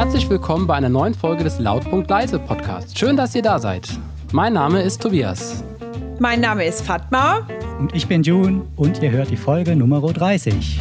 Herzlich willkommen bei einer neuen Folge des Lautpunkt Leise Podcasts. Schön, dass ihr da seid. Mein Name ist Tobias. Mein Name ist Fatma. Und ich bin June und ihr hört die Folge Nummer 30.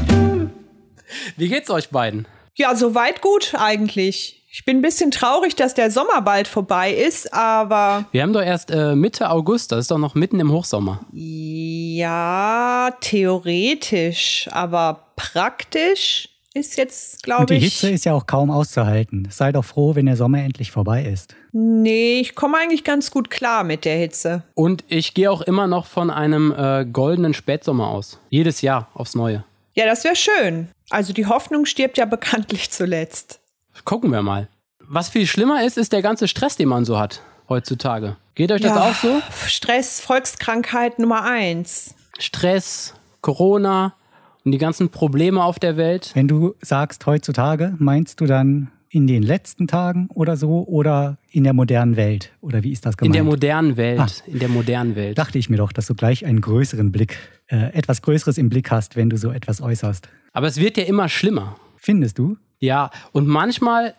Wie geht's euch beiden? Ja, soweit gut eigentlich. Ich bin ein bisschen traurig, dass der Sommer bald vorbei ist, aber. Wir haben doch erst äh, Mitte August, das ist doch noch mitten im Hochsommer. Ja, theoretisch, aber praktisch ist jetzt, glaube ich. Und die Hitze ist ja auch kaum auszuhalten. Sei doch froh, wenn der Sommer endlich vorbei ist. Nee, ich komme eigentlich ganz gut klar mit der Hitze. Und ich gehe auch immer noch von einem äh, goldenen Spätsommer aus. Jedes Jahr aufs Neue. Ja, das wäre schön. Also die Hoffnung stirbt ja bekanntlich zuletzt. Gucken wir mal. Was viel schlimmer ist, ist der ganze Stress, den man so hat heutzutage. Geht euch das ja, auch so? Stress, Volkskrankheit Nummer eins. Stress, Corona und die ganzen Probleme auf der Welt. Wenn du sagst heutzutage, meinst du dann in den letzten Tagen oder so oder in der modernen Welt? Oder wie ist das gemeint? In der modernen Welt. Ah, in der modernen Welt. Dachte ich mir doch, dass du gleich einen größeren Blick, äh, etwas Größeres im Blick hast, wenn du so etwas äußerst. Aber es wird ja immer schlimmer. Findest du? Ja, und manchmal,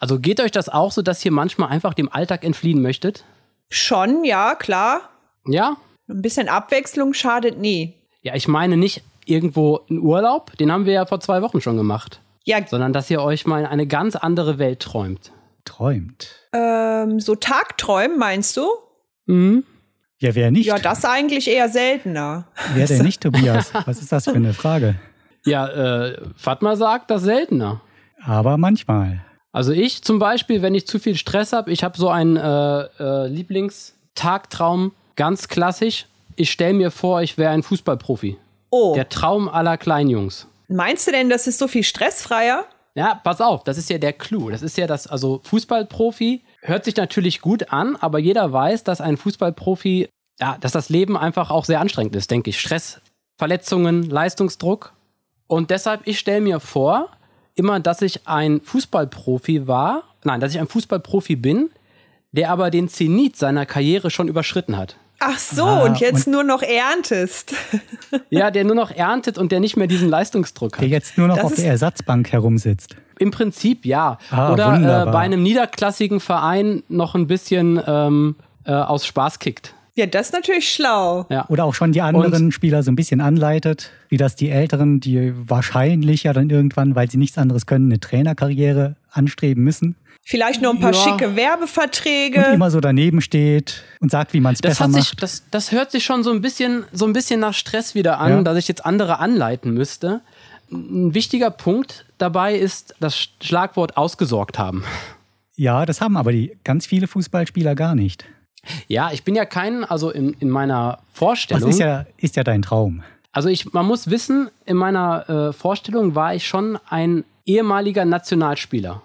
also geht euch das auch so, dass ihr manchmal einfach dem Alltag entfliehen möchtet? Schon, ja, klar. Ja? Ein bisschen Abwechslung schadet nie. Ja, ich meine nicht irgendwo einen Urlaub, den haben wir ja vor zwei Wochen schon gemacht. Ja. Sondern dass ihr euch mal in eine ganz andere Welt träumt. Träumt? Ähm, so Tagträumen meinst du? Mhm. Ja, wer nicht? Ja, das eigentlich eher seltener. Wer denn nicht, Tobias? Was ist das für eine Frage? Ja, äh, Fatma sagt das seltener. Aber manchmal. Also ich zum Beispiel, wenn ich zu viel Stress habe, ich habe so einen äh, äh, Lieblingstagtraum, ganz klassisch. Ich stelle mir vor, ich wäre ein Fußballprofi. Oh. Der Traum aller Kleinjungs. Meinst du denn, das ist so viel stressfreier? Ja, pass auf, das ist ja der Clou. Das ist ja das, also Fußballprofi hört sich natürlich gut an, aber jeder weiß, dass ein Fußballprofi, ja, dass das Leben einfach auch sehr anstrengend ist, denke ich. Stress, Verletzungen, Leistungsdruck. Und deshalb, ich stelle mir vor, immer, dass ich ein Fußballprofi war, nein, dass ich ein Fußballprofi bin, der aber den Zenit seiner Karriere schon überschritten hat. Ach so, ah, und jetzt und nur noch erntest. ja, der nur noch erntet und der nicht mehr diesen Leistungsdruck hat. Der jetzt nur noch das auf der Ersatzbank herumsitzt. Im Prinzip ja. Ah, Oder äh, bei einem niederklassigen Verein noch ein bisschen ähm, äh, aus Spaß kickt. Ja, das ist natürlich schlau. Ja. Oder auch schon die anderen und Spieler so ein bisschen anleitet, wie das die Älteren, die wahrscheinlich ja dann irgendwann, weil sie nichts anderes können, eine Trainerkarriere anstreben müssen. Vielleicht noch ein paar ja. schicke Werbeverträge. Und immer so daneben steht und sagt, wie man es besser sich, macht. Das, das hört sich schon so ein bisschen, so ein bisschen nach Stress wieder an, ja. dass ich jetzt andere anleiten müsste. Ein wichtiger Punkt dabei ist das Schlagwort ausgesorgt haben. Ja, das haben aber die ganz viele Fußballspieler gar nicht. Ja, ich bin ja kein, also in, in meiner Vorstellung. Das ist ja, ist ja dein Traum. Also ich, man muss wissen, in meiner äh, Vorstellung war ich schon ein ehemaliger Nationalspieler.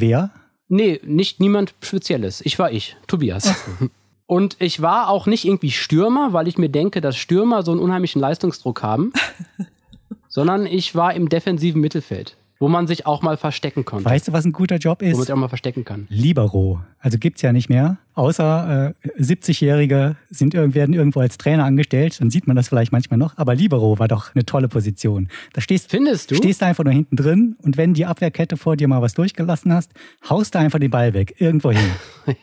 Wer? Nee, nicht niemand Spezielles. Ich war ich, Tobias. Und ich war auch nicht irgendwie Stürmer, weil ich mir denke, dass Stürmer so einen unheimlichen Leistungsdruck haben, sondern ich war im defensiven Mittelfeld wo man sich auch mal verstecken konnte. Weißt du, was ein guter Job ist? Wo man sich auch mal verstecken kann. Libero. Also gibt's ja nicht mehr. Außer äh, 70-Jährige sind werden irgendwo als Trainer angestellt, dann sieht man das vielleicht manchmal noch. Aber Libero war doch eine tolle Position. Da stehst, Findest du? stehst du einfach nur hinten drin und wenn die Abwehrkette vor dir mal was durchgelassen hast, haust du einfach den Ball weg, irgendwo hin.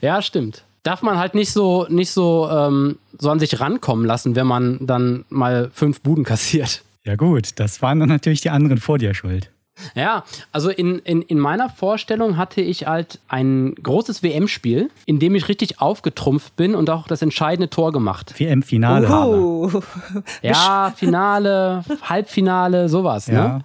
ja, stimmt darf man halt nicht so nicht so ähm, so an sich rankommen lassen, wenn man dann mal fünf Buden kassiert. Ja gut, das waren dann natürlich die anderen vor dir schuld. Ja, also in, in, in meiner Vorstellung hatte ich halt ein großes WM-Spiel, in dem ich richtig aufgetrumpft bin und auch das entscheidende Tor gemacht. WM-Finale habe. Ja, Finale, Halbfinale, sowas. Ne? Ja.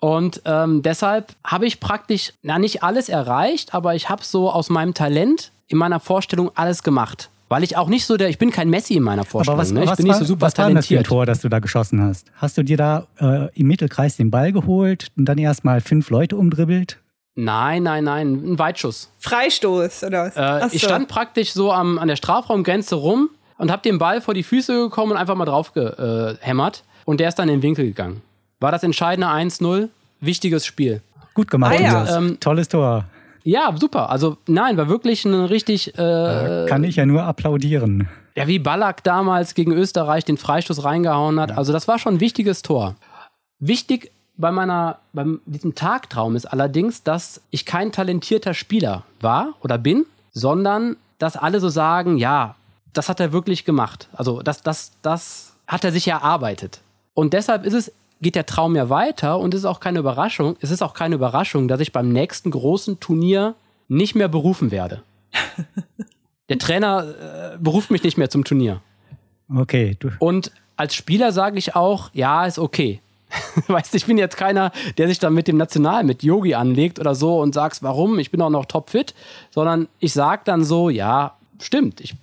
Und ähm, deshalb habe ich praktisch, na nicht alles erreicht, aber ich habe so aus meinem Talent in meiner Vorstellung alles gemacht. Weil ich auch nicht so der, ich bin kein Messi in meiner Vorstellung. Aber was, ne? Ich was bin war, nicht so super was talentiert. war das für ein Tor, das du da geschossen hast? Hast du dir da äh, im Mittelkreis den Ball geholt und dann erstmal fünf Leute umdribbelt? Nein, nein, nein, ein Weitschuss. Freistoß oder was? Äh, ich stand praktisch so am, an der Strafraumgrenze rum und habe den Ball vor die Füße gekommen und einfach mal drauf gehämmert. Und der ist dann in den Winkel gegangen. War das entscheidende 1-0? Wichtiges Spiel. Gut gemacht, ah, ja. ähm, Tolles Tor. Ja, super. Also nein, war wirklich ein richtig. Äh, Kann ich ja nur applaudieren. Ja, wie Ballack damals gegen Österreich den Freistoß reingehauen hat. Ja. Also das war schon ein wichtiges Tor. Wichtig bei meiner, beim diesem Tagtraum ist allerdings, dass ich kein talentierter Spieler war oder bin, sondern dass alle so sagen, ja, das hat er wirklich gemacht. Also das, das, das hat er sich erarbeitet. Und deshalb ist es, geht der Traum ja weiter und es ist auch keine Überraschung. Es ist auch keine Überraschung, dass ich beim nächsten großen Turnier nicht mehr berufen werde. der Trainer äh, beruft mich nicht mehr zum Turnier. Okay. Du. Und als Spieler sage ich auch, ja, ist okay. weißt du, ich bin jetzt keiner, der sich dann mit dem National, mit Yogi anlegt oder so und sagst, warum, ich bin auch noch topfit, sondern ich sage dann so, ja, stimmt, ich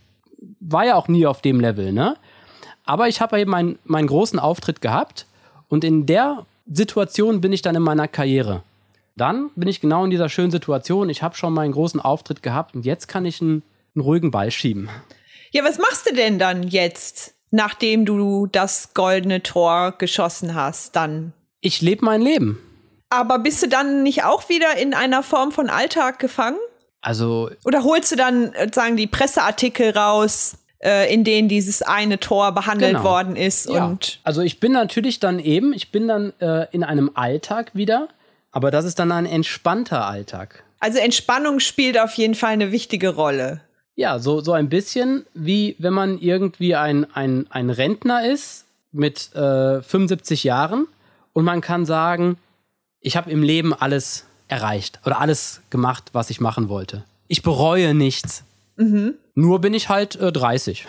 war ja auch nie auf dem Level, ne? Aber ich habe eben meinen, meinen großen Auftritt gehabt und in der Situation bin ich dann in meiner Karriere. Dann bin ich genau in dieser schönen Situation, ich habe schon meinen großen Auftritt gehabt und jetzt kann ich einen, einen ruhigen Ball schieben. Ja, was machst du denn dann jetzt? nachdem du das goldene Tor geschossen hast, dann? Ich lebe mein Leben. Aber bist du dann nicht auch wieder in einer Form von Alltag gefangen? Also. Oder holst du dann, äh, sagen die Presseartikel raus, äh, in denen dieses eine Tor behandelt genau. worden ist? Ja. Und also ich bin natürlich dann eben, ich bin dann äh, in einem Alltag wieder, aber das ist dann ein entspannter Alltag. Also Entspannung spielt auf jeden Fall eine wichtige Rolle. Ja, so, so ein bisschen wie wenn man irgendwie ein, ein, ein Rentner ist mit äh, 75 Jahren und man kann sagen, ich habe im Leben alles erreicht oder alles gemacht, was ich machen wollte. Ich bereue nichts. Mhm. Nur bin ich halt äh, 30.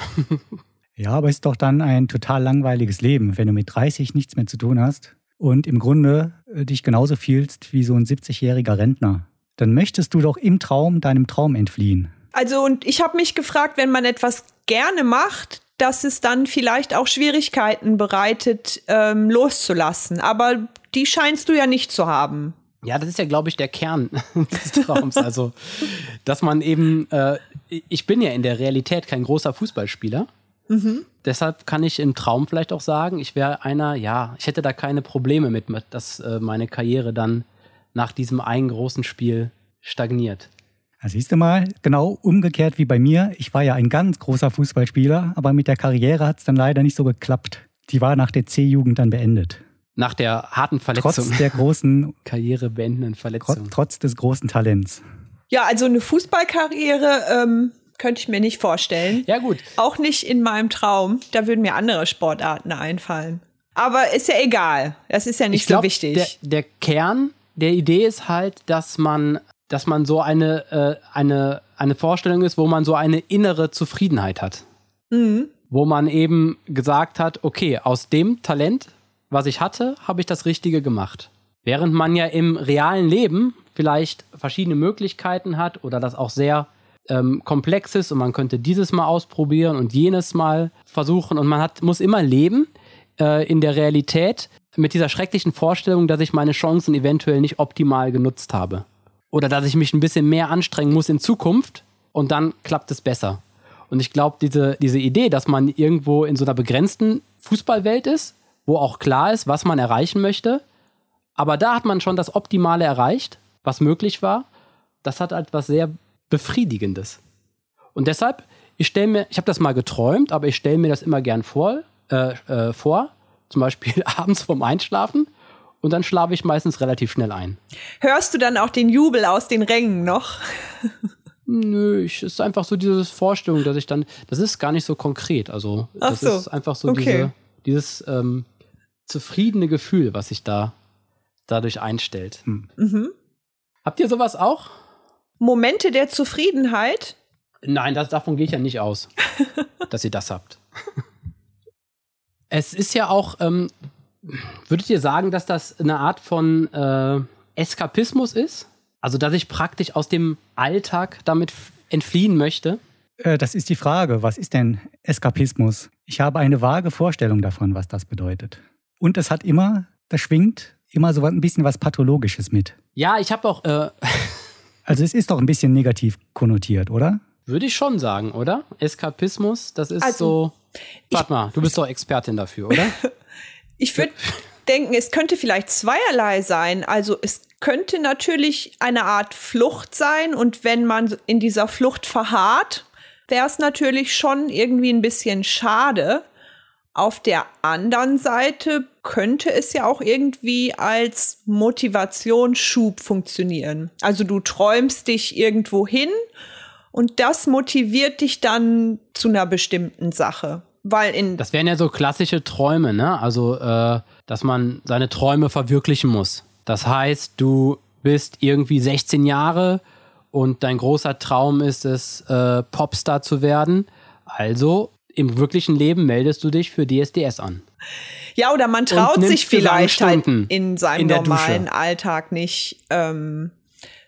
ja, aber ist doch dann ein total langweiliges Leben, wenn du mit 30 nichts mehr zu tun hast und im Grunde äh, dich genauso fühlst wie so ein 70-jähriger Rentner. Dann möchtest du doch im Traum deinem Traum entfliehen. Also und ich habe mich gefragt, wenn man etwas gerne macht, dass es dann vielleicht auch Schwierigkeiten bereitet, ähm, loszulassen. Aber die scheinst du ja nicht zu haben. Ja, das ist ja, glaube ich, der Kern des Traums. Also, dass man eben, äh, ich bin ja in der Realität kein großer Fußballspieler. Mhm. Deshalb kann ich im Traum vielleicht auch sagen, ich wäre einer, ja, ich hätte da keine Probleme mit, dass äh, meine Karriere dann nach diesem einen großen Spiel stagniert. Da siehst du mal, genau umgekehrt wie bei mir. Ich war ja ein ganz großer Fußballspieler, aber mit der Karriere hat es dann leider nicht so geklappt. Die war nach der C-Jugend dann beendet. Nach der harten Verletzung. Trotz der großen Karriere beendenden Verletzung. Trotz, trotz, des großen Talents. Ja, also eine Fußballkarriere ähm, könnte ich mir nicht vorstellen. Ja, gut. Auch nicht in meinem Traum. Da würden mir andere Sportarten einfallen. Aber ist ja egal. Das ist ja nicht ich glaub, so wichtig. Der, der Kern der Idee ist halt, dass man dass man so eine, äh, eine, eine Vorstellung ist, wo man so eine innere Zufriedenheit hat. Mhm. Wo man eben gesagt hat, okay, aus dem Talent, was ich hatte, habe ich das Richtige gemacht. Während man ja im realen Leben vielleicht verschiedene Möglichkeiten hat oder das auch sehr ähm, komplex ist und man könnte dieses mal ausprobieren und jenes mal versuchen und man hat, muss immer leben äh, in der Realität mit dieser schrecklichen Vorstellung, dass ich meine Chancen eventuell nicht optimal genutzt habe oder dass ich mich ein bisschen mehr anstrengen muss in Zukunft und dann klappt es besser. Und ich glaube, diese, diese Idee, dass man irgendwo in so einer begrenzten Fußballwelt ist, wo auch klar ist, was man erreichen möchte, aber da hat man schon das Optimale erreicht, was möglich war, das hat halt was sehr Befriedigendes. Und deshalb, ich stelle mir, ich habe das mal geträumt, aber ich stelle mir das immer gern vor, äh, äh, vor, zum Beispiel abends vorm Einschlafen und dann schlafe ich meistens relativ schnell ein. Hörst du dann auch den Jubel aus den Rängen noch? Nö, es ist einfach so diese Vorstellung, dass ich dann, das ist gar nicht so konkret. Also Ach das so. ist einfach so okay. diese, dieses ähm, zufriedene Gefühl, was sich da dadurch einstellt. Hm. Mhm. Habt ihr sowas auch? Momente der Zufriedenheit? Nein, das, davon gehe ich ja nicht aus, dass ihr das habt. es ist ja auch, ähm, Würdet ihr sagen, dass das eine Art von äh, Eskapismus ist? Also, dass ich praktisch aus dem Alltag damit entfliehen möchte? Äh, das ist die Frage. Was ist denn Eskapismus? Ich habe eine vage Vorstellung davon, was das bedeutet. Und es hat immer, das schwingt immer so ein bisschen was Pathologisches mit. Ja, ich habe auch. Äh also, es ist doch ein bisschen negativ konnotiert, oder? Würde ich schon sagen, oder? Eskapismus, das ist also, so. Warte mal, du bist doch Expertin dafür, oder? Ich würde denken, es könnte vielleicht zweierlei sein. Also es könnte natürlich eine Art Flucht sein und wenn man in dieser Flucht verharrt, wäre es natürlich schon irgendwie ein bisschen schade. Auf der anderen Seite könnte es ja auch irgendwie als Motivationsschub funktionieren. Also du träumst dich irgendwo hin und das motiviert dich dann zu einer bestimmten Sache. Weil in das wären ja so klassische Träume, ne? Also, äh, dass man seine Träume verwirklichen muss. Das heißt, du bist irgendwie 16 Jahre und dein großer Traum ist es, äh, Popstar zu werden. Also im wirklichen Leben meldest du dich für DSDS an. Ja, oder man traut sich vielleicht halt in seinem in normalen Dusche. Alltag nicht ähm,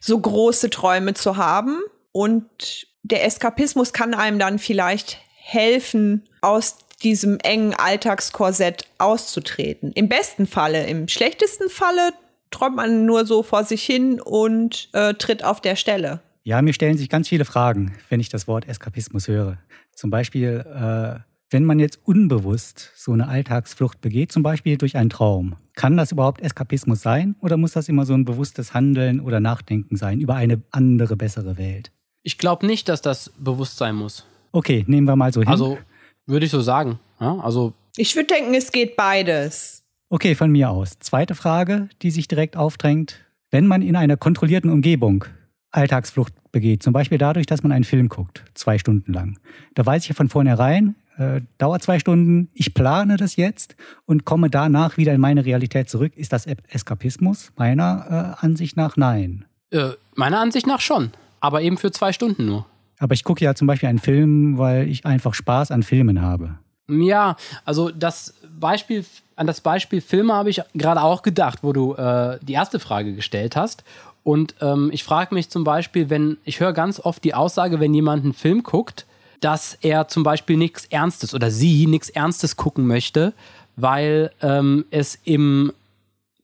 so große Träume zu haben. Und der Eskapismus kann einem dann vielleicht helfen, aus diesem engen Alltagskorsett auszutreten. Im besten Falle, im schlechtesten Falle träumt man nur so vor sich hin und äh, tritt auf der Stelle. Ja, mir stellen sich ganz viele Fragen, wenn ich das Wort Eskapismus höre. Zum Beispiel, äh, wenn man jetzt unbewusst so eine Alltagsflucht begeht, zum Beispiel durch einen Traum, kann das überhaupt Eskapismus sein oder muss das immer so ein bewusstes Handeln oder Nachdenken sein über eine andere, bessere Welt? Ich glaube nicht, dass das bewusst sein muss. Okay, nehmen wir mal so hin. Also würde ich so sagen. Ja, also ich würde denken, es geht beides. Okay, von mir aus. Zweite Frage, die sich direkt aufdrängt. Wenn man in einer kontrollierten Umgebung Alltagsflucht begeht. Zum Beispiel dadurch, dass man einen Film guckt, zwei Stunden lang. Da weiß ich ja von vornherein, äh, dauert zwei Stunden, ich plane das jetzt und komme danach wieder in meine Realität zurück. Ist das Eskapismus? Meiner äh, Ansicht nach nein. Äh, meiner Ansicht nach schon, aber eben für zwei Stunden nur. Aber ich gucke ja zum Beispiel einen Film, weil ich einfach Spaß an Filmen habe. Ja, also das Beispiel, an das Beispiel Filme habe ich gerade auch gedacht, wo du äh, die erste Frage gestellt hast. Und ähm, ich frage mich zum Beispiel, wenn, ich höre ganz oft die Aussage, wenn jemand einen Film guckt, dass er zum Beispiel nichts Ernstes oder sie nichts Ernstes gucken möchte, weil ähm, es im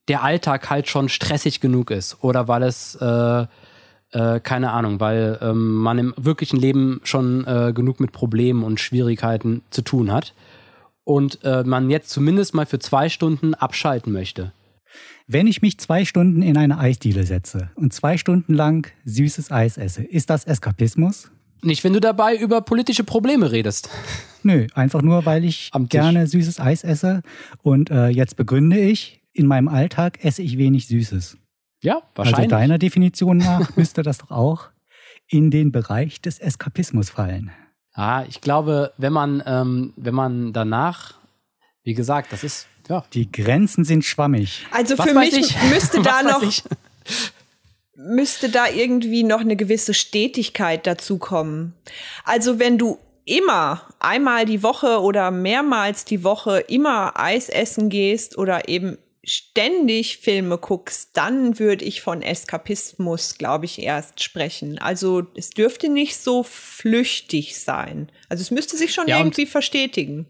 der Alltag halt schon stressig genug ist oder weil es äh, äh, keine Ahnung, weil ähm, man im wirklichen Leben schon äh, genug mit Problemen und Schwierigkeiten zu tun hat und äh, man jetzt zumindest mal für zwei Stunden abschalten möchte. Wenn ich mich zwei Stunden in eine Eisdiele setze und zwei Stunden lang süßes Eis esse, ist das Eskapismus? Nicht, wenn du dabei über politische Probleme redest. Nö, einfach nur, weil ich gerne süßes Eis esse. Und äh, jetzt begründe ich, in meinem Alltag esse ich wenig Süßes. Ja, wahrscheinlich. Also deiner Definition nach müsste das doch auch in den Bereich des Eskapismus fallen. Ah, ich glaube, wenn man, ähm, wenn man danach, wie gesagt, das ist ja. Die Grenzen sind schwammig. Also Was für mich ich? müsste da noch müsste da irgendwie noch eine gewisse Stetigkeit dazu kommen. Also wenn du immer einmal die Woche oder mehrmals die Woche immer Eis essen gehst oder eben ständig Filme guckst, dann würde ich von Eskapismus, glaube ich, erst sprechen. Also es dürfte nicht so flüchtig sein. Also es müsste sich schon ja, irgendwie verstetigen.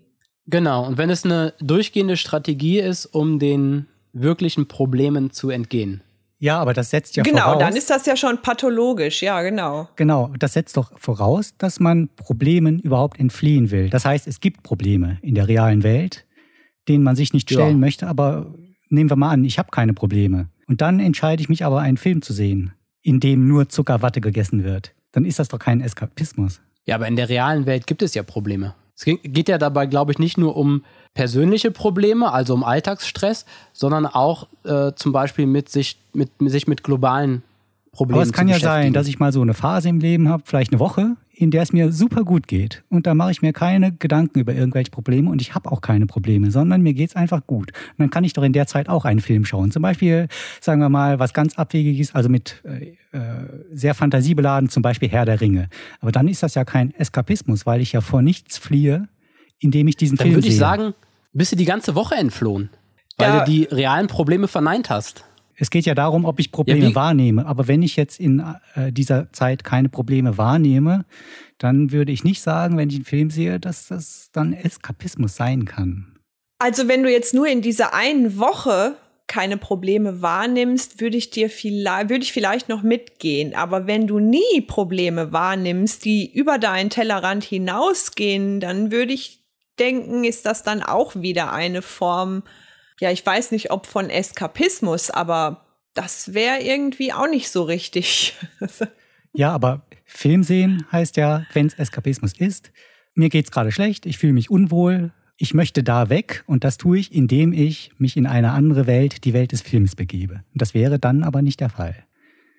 Genau, und wenn es eine durchgehende Strategie ist, um den wirklichen Problemen zu entgehen. Ja, aber das setzt ja genau, voraus. Genau, dann ist das ja schon pathologisch, ja, genau. Genau, das setzt doch voraus, dass man Problemen überhaupt entfliehen will. Das heißt, es gibt Probleme in der realen Welt, denen man sich nicht stellen ja. möchte, aber nehmen wir mal an, ich habe keine Probleme. Und dann entscheide ich mich aber, einen Film zu sehen, in dem nur Zuckerwatte gegessen wird. Dann ist das doch kein Eskapismus. Ja, aber in der realen Welt gibt es ja Probleme. Es geht ja dabei, glaube ich, nicht nur um persönliche Probleme, also um Alltagsstress, sondern auch äh, zum Beispiel mit sich mit, sich mit globalen Problemen. Aber es kann ja sein, dass ich mal so eine Phase im Leben habe, vielleicht eine Woche, in der es mir super gut geht. Und da mache ich mir keine Gedanken über irgendwelche Probleme und ich habe auch keine Probleme, sondern mir geht es einfach gut. Und dann kann ich doch in der Zeit auch einen Film schauen. Zum Beispiel, sagen wir mal, was ganz Abwegiges, also mit äh, äh, sehr fantasiebeladen, zum Beispiel Herr der Ringe. Aber dann ist das ja kein Eskapismus, weil ich ja vor nichts fliehe, indem ich diesen dann Film sehe. Dann würde ich sagen, bist du die ganze Woche entflohen, weil ja. du die realen Probleme verneint hast. Es geht ja darum, ob ich Probleme ja, wahrnehme. Aber wenn ich jetzt in äh, dieser Zeit keine Probleme wahrnehme, dann würde ich nicht sagen, wenn ich einen Film sehe, dass das dann Eskapismus sein kann. Also wenn du jetzt nur in dieser einen Woche keine Probleme wahrnimmst, würde ich dir vielleicht, würde ich vielleicht noch mitgehen. Aber wenn du nie Probleme wahrnimmst, die über deinen Tellerrand hinausgehen, dann würde ich denken, ist das dann auch wieder eine Form ja, ich weiß nicht, ob von Eskapismus, aber das wäre irgendwie auch nicht so richtig. ja, aber Film sehen heißt ja, wenn es Eskapismus ist, mir geht's gerade schlecht, ich fühle mich unwohl, ich möchte da weg und das tue ich, indem ich mich in eine andere Welt, die Welt des Films begebe. Das wäre dann aber nicht der Fall.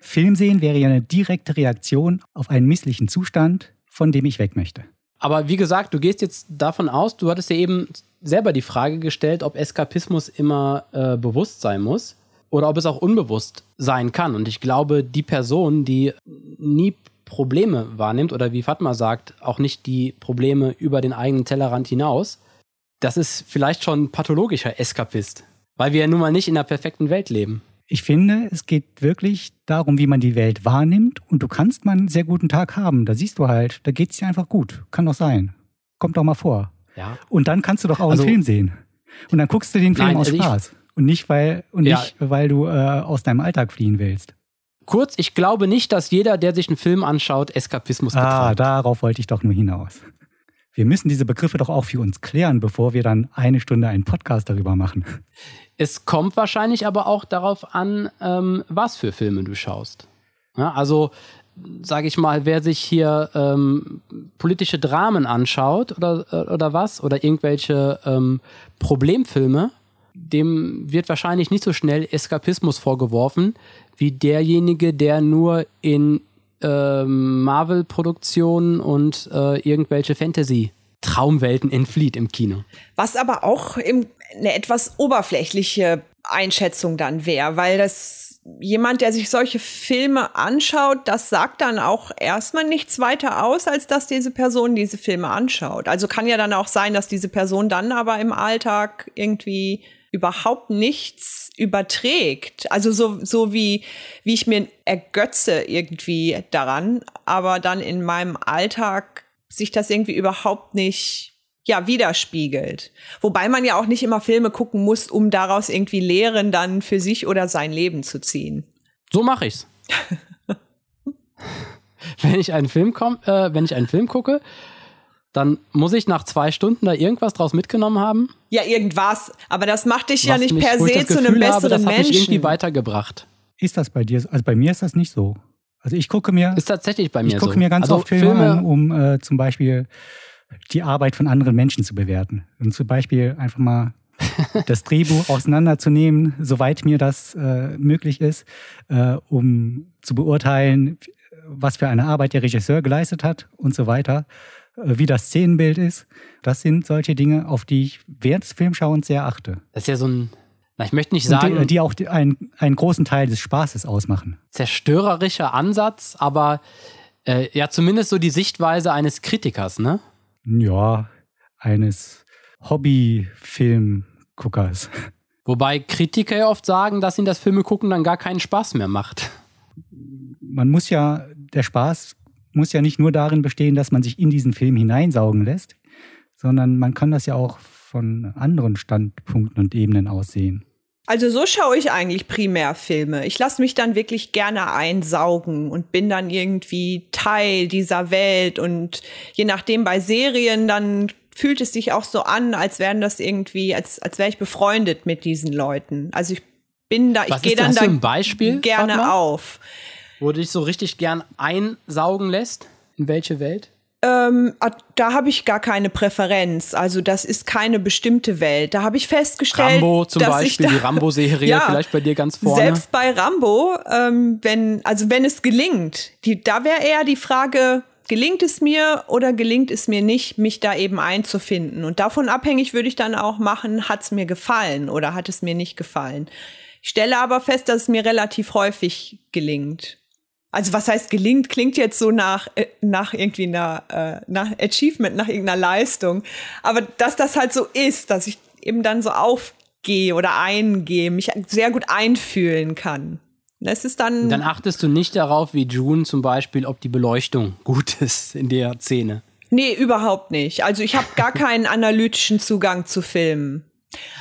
Film sehen wäre ja eine direkte Reaktion auf einen misslichen Zustand, von dem ich weg möchte. Aber wie gesagt, du gehst jetzt davon aus, du hattest ja eben selber die Frage gestellt, ob Eskapismus immer äh, bewusst sein muss oder ob es auch unbewusst sein kann. Und ich glaube, die Person, die nie Probleme wahrnimmt oder wie Fatma sagt, auch nicht die Probleme über den eigenen Tellerrand hinaus, das ist vielleicht schon pathologischer Eskapist, weil wir ja nun mal nicht in der perfekten Welt leben. Ich finde, es geht wirklich darum, wie man die Welt wahrnimmt und du kannst mal einen sehr guten Tag haben. Da siehst du halt, da geht es dir einfach gut. Kann doch sein. Kommt doch mal vor. Ja. Und dann kannst du doch auch also, einen Film sehen. Und dann guckst du den Film nein, aus also Spaß. Ich, und nicht, weil, und ja. nicht, weil du äh, aus deinem Alltag fliehen willst. Kurz, ich glaube nicht, dass jeder, der sich einen Film anschaut, Eskapismus betreibt. Ah, darauf wollte ich doch nur hinaus. Wir müssen diese Begriffe doch auch für uns klären, bevor wir dann eine Stunde einen Podcast darüber machen. Es kommt wahrscheinlich aber auch darauf an, ähm, was für Filme du schaust. Ja, also, sage ich mal, wer sich hier ähm, politische Dramen anschaut oder, äh, oder was, oder irgendwelche ähm, Problemfilme, dem wird wahrscheinlich nicht so schnell Eskapismus vorgeworfen, wie derjenige, der nur in äh, Marvel-Produktionen und äh, irgendwelche Fantasy-Traumwelten entflieht im Kino. Was aber auch im, eine etwas oberflächliche Einschätzung dann wäre, weil das jemand, der sich solche Filme anschaut, das sagt dann auch erstmal nichts weiter aus, als dass diese Person diese Filme anschaut. Also kann ja dann auch sein, dass diese Person dann aber im Alltag irgendwie überhaupt nichts überträgt. Also so, so wie, wie ich mir ergötze irgendwie daran, aber dann in meinem Alltag sich das irgendwie überhaupt nicht ja, widerspiegelt. Wobei man ja auch nicht immer Filme gucken muss, um daraus irgendwie Lehren dann für sich oder sein Leben zu ziehen. So mache ich's. wenn ich einen Film komm, äh, wenn ich einen Film gucke, dann muss ich nach zwei Stunden da irgendwas draus mitgenommen haben. Ja, irgendwas. Aber das macht dich ja nicht mich, per se zu einem besseren habe, das Menschen. Das mich irgendwie weitergebracht. Ist das bei dir? Also bei mir ist das nicht so. Also ich gucke mir. Ist tatsächlich bei mir Ich gucke so. mir ganz also oft Filme, Filme an, um äh, zum Beispiel die Arbeit von anderen Menschen zu bewerten. Und zum Beispiel einfach mal das Drehbuch auseinanderzunehmen, soweit mir das äh, möglich ist, äh, um zu beurteilen, was für eine Arbeit der Regisseur geleistet hat und so weiter. Äh, wie das Szenenbild ist. Das sind solche Dinge, auf die ich während des Filmschauens sehr achte. Das ist ja so ein, na, ich möchte nicht sagen. Die, die, auch einen, einen großen Teil des Spaßes ausmachen. Zerstörerischer Ansatz, aber äh, ja, zumindest so die Sichtweise eines Kritikers, ne? Ja, eines Hobbyfilmguckers. Wobei Kritiker ja oft sagen, dass ihnen das Filme gucken dann gar keinen Spaß mehr macht. Man muss ja, der Spaß muss ja nicht nur darin bestehen, dass man sich in diesen Film hineinsaugen lässt, sondern man kann das ja auch von anderen Standpunkten und Ebenen aussehen. Also so schaue ich eigentlich primär Filme. Ich lasse mich dann wirklich gerne einsaugen und bin dann irgendwie Teil dieser Welt. Und je nachdem bei Serien, dann fühlt es sich auch so an, als wären das irgendwie, als, als wäre ich befreundet mit diesen Leuten. Also ich bin da, ich gehe dann da Beispiel, gerne auf. Wo du dich so richtig gern einsaugen lässt? In welche Welt? Ähm, ah, da habe ich gar keine Präferenz. Also das ist keine bestimmte Welt. Da habe ich festgestellt, Rambo zum dass Beispiel, ich da, die Rambo-Serie ja, vielleicht bei dir ganz vorne. Selbst bei Rambo, ähm, wenn also wenn es gelingt, die, da wäre eher die Frage, gelingt es mir oder gelingt es mir nicht, mich da eben einzufinden? Und davon abhängig würde ich dann auch machen, hat es mir gefallen oder hat es mir nicht gefallen. Ich stelle aber fest, dass es mir relativ häufig gelingt also was heißt gelingt, klingt jetzt so nach, äh, nach irgendwie einer, äh, nach Achievement, nach irgendeiner Leistung. Aber dass das halt so ist, dass ich eben dann so aufgehe oder eingehe, mich sehr gut einfühlen kann. Das ist dann. Dann achtest du nicht darauf, wie June zum Beispiel, ob die Beleuchtung gut ist in der Szene. Nee, überhaupt nicht. Also ich habe gar keinen analytischen Zugang zu Filmen.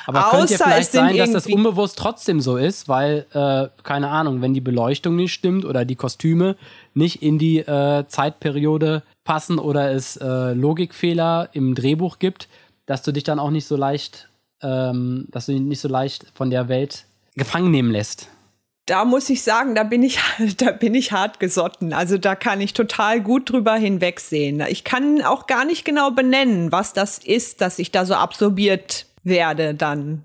Aber Außer könnte ja vielleicht sein, dass das unbewusst trotzdem so ist, weil, äh, keine Ahnung, wenn die Beleuchtung nicht stimmt oder die Kostüme nicht in die äh, Zeitperiode passen oder es äh, Logikfehler im Drehbuch gibt, dass du dich dann auch nicht so leicht, ähm, dass du dich nicht so leicht von der Welt gefangen nehmen lässt. da muss ich sagen, da bin ich, da bin ich hart gesotten. Also da kann ich total gut drüber hinwegsehen. Ich kann auch gar nicht genau benennen, was das ist, dass ich da so absorbiert werde dann.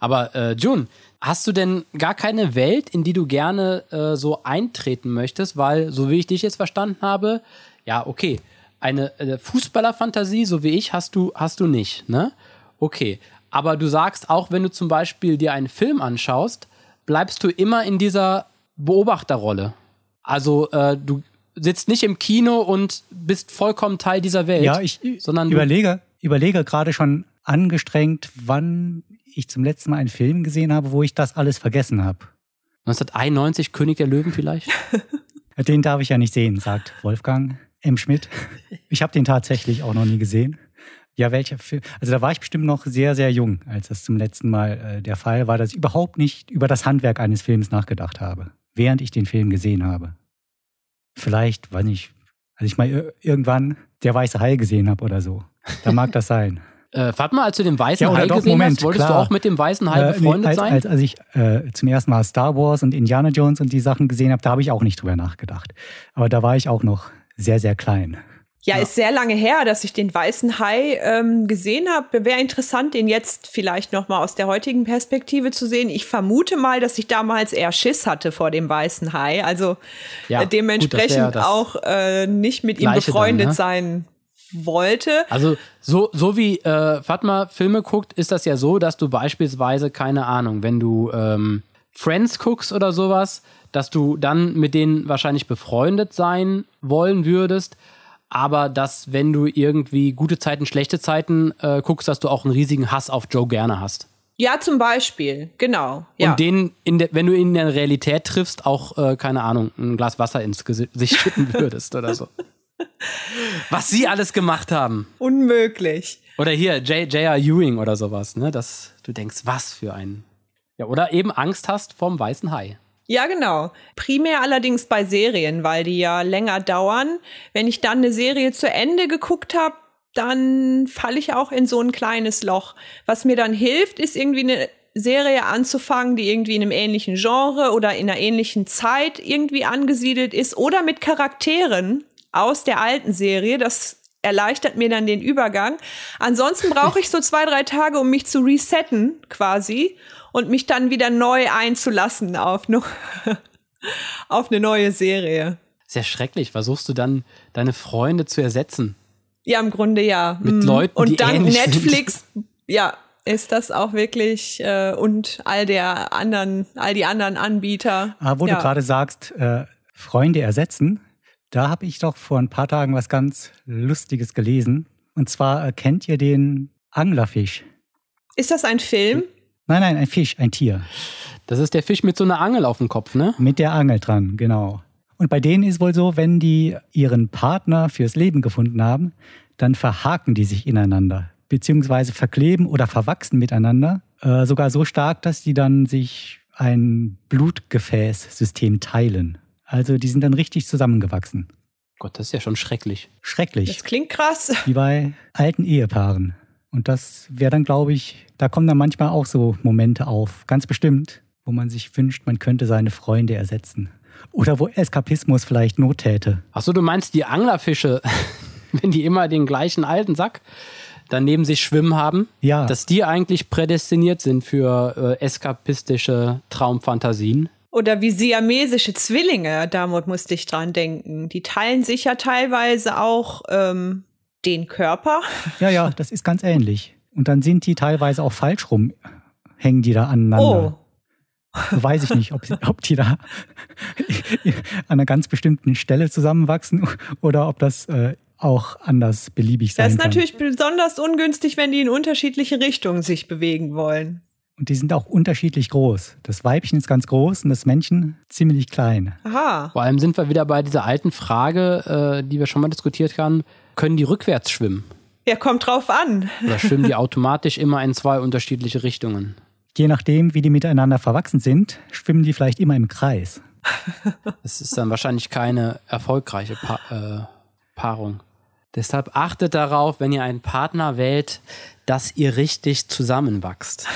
Aber äh, June, hast du denn gar keine Welt, in die du gerne äh, so eintreten möchtest? Weil, so wie ich dich jetzt verstanden habe, ja, okay, eine äh, Fußballerfantasie, so wie ich, hast du, hast du nicht, ne? Okay. Aber du sagst auch, wenn du zum Beispiel dir einen Film anschaust, bleibst du immer in dieser Beobachterrolle. Also äh, du sitzt nicht im Kino und bist vollkommen Teil dieser Welt. Ja, ich sondern überlege, überlege gerade schon angestrengt, wann ich zum letzten Mal einen Film gesehen habe, wo ich das alles vergessen habe. 1991 König der Löwen vielleicht? den darf ich ja nicht sehen, sagt Wolfgang M. Schmidt. Ich habe den tatsächlich auch noch nie gesehen. Ja, welcher Film? Also da war ich bestimmt noch sehr, sehr jung, als das zum letzten Mal äh, der Fall war, dass ich überhaupt nicht über das Handwerk eines Films nachgedacht habe, während ich den Film gesehen habe. Vielleicht, weiß nicht, als ich mal irgendwann der Weiße Hai gesehen habe oder so. Da mag das sein. Äh, Fatma, als du den Weißen ja, Hai doch, gesehen Moment, hast, wolltest klar. du auch mit dem Weißen Hai befreundet äh, nee, als, sein? Als, als ich äh, zum ersten Mal Star Wars und Indiana Jones und die Sachen gesehen habe, da habe ich auch nicht drüber nachgedacht. Aber da war ich auch noch sehr, sehr klein. Ja, ja, ist sehr lange her, dass ich den weißen Hai ähm, gesehen habe. Wäre interessant, den jetzt vielleicht noch mal aus der heutigen Perspektive zu sehen. Ich vermute mal, dass ich damals eher Schiss hatte vor dem weißen Hai. Also ja, äh, dementsprechend gut, auch äh, nicht mit ihm befreundet dann, ne? sein wollte. Also so, so wie äh, Fatma Filme guckt, ist das ja so, dass du beispielsweise, keine Ahnung, wenn du ähm, Friends guckst oder sowas, dass du dann mit denen wahrscheinlich befreundet sein wollen würdest aber dass, wenn du irgendwie gute Zeiten, schlechte Zeiten äh, guckst, dass du auch einen riesigen Hass auf Joe gerne hast. Ja, zum Beispiel, genau. Ja. Und den, in der, wenn du ihn in der Realität triffst, auch, äh, keine Ahnung, ein Glas Wasser ins Gesicht schütten würdest oder so. Was sie alles gemacht haben. Unmöglich. Oder hier, J.R. Ewing oder sowas, ne? Dass du denkst, was für ein. Ja, oder eben Angst hast vom weißen Hai. Ja, genau. Primär allerdings bei Serien, weil die ja länger dauern. Wenn ich dann eine Serie zu Ende geguckt habe, dann falle ich auch in so ein kleines Loch. Was mir dann hilft, ist irgendwie eine Serie anzufangen, die irgendwie in einem ähnlichen Genre oder in einer ähnlichen Zeit irgendwie angesiedelt ist oder mit Charakteren aus der alten Serie. Das erleichtert mir dann den Übergang. Ansonsten brauche ich so zwei, drei Tage, um mich zu resetten quasi und mich dann wieder neu einzulassen auf, no auf eine neue Serie. Sehr schrecklich. Versuchst du dann, deine Freunde zu ersetzen? Ja, im Grunde ja. Mit mhm. Leuten, und die dann Netflix, sind. ja, ist das auch wirklich äh, und all der anderen, all die anderen Anbieter. Aber ah, wo ja. du gerade sagst, äh, Freunde ersetzen, da habe ich doch vor ein paar Tagen was ganz Lustiges gelesen. Und zwar äh, kennt ihr den Anglerfisch? Ist das ein Film? Nein, nein, ein Fisch, ein Tier. Das ist der Fisch mit so einer Angel auf dem Kopf, ne? Mit der Angel dran, genau. Und bei denen ist wohl so, wenn die ihren Partner fürs Leben gefunden haben, dann verhaken die sich ineinander, beziehungsweise verkleben oder verwachsen miteinander, äh, sogar so stark, dass die dann sich ein Blutgefäßsystem teilen. Also die sind dann richtig zusammengewachsen. Gott, das ist ja schon schrecklich. Schrecklich. Das klingt krass. Wie bei alten Ehepaaren. Und das wäre dann, glaube ich, da kommen dann manchmal auch so Momente auf, ganz bestimmt, wo man sich wünscht, man könnte seine Freunde ersetzen. Oder wo Eskapismus vielleicht Not täte. Achso, du meinst die Anglerfische, wenn die immer den gleichen alten Sack dann neben sich schwimmen haben, ja. dass die eigentlich prädestiniert sind für äh, eskapistische Traumfantasien. Oder wie siamesische Zwillinge, damit musste ich dran denken. Die teilen sich ja teilweise auch ähm, den Körper. Ja, ja, das ist ganz ähnlich. Und dann sind die teilweise auch falsch rum, hängen die da aneinander. Oh. Weiß ich nicht, ob, ob die da an einer ganz bestimmten Stelle zusammenwachsen oder ob das äh, auch anders beliebig sein kann. Das ist kann. natürlich besonders ungünstig, wenn die in unterschiedliche Richtungen sich bewegen wollen. Und die sind auch unterschiedlich groß. Das Weibchen ist ganz groß und das Männchen ziemlich klein. Aha. Vor allem sind wir wieder bei dieser alten Frage, äh, die wir schon mal diskutiert haben können die rückwärts schwimmen? Ja, kommt drauf an. Oder schwimmen die automatisch immer in zwei unterschiedliche Richtungen? Je nachdem, wie die miteinander verwachsen sind, schwimmen die vielleicht immer im Kreis. Das ist dann wahrscheinlich keine erfolgreiche pa äh, Paarung. Deshalb achtet darauf, wenn ihr einen Partner wählt, dass ihr richtig zusammenwachst.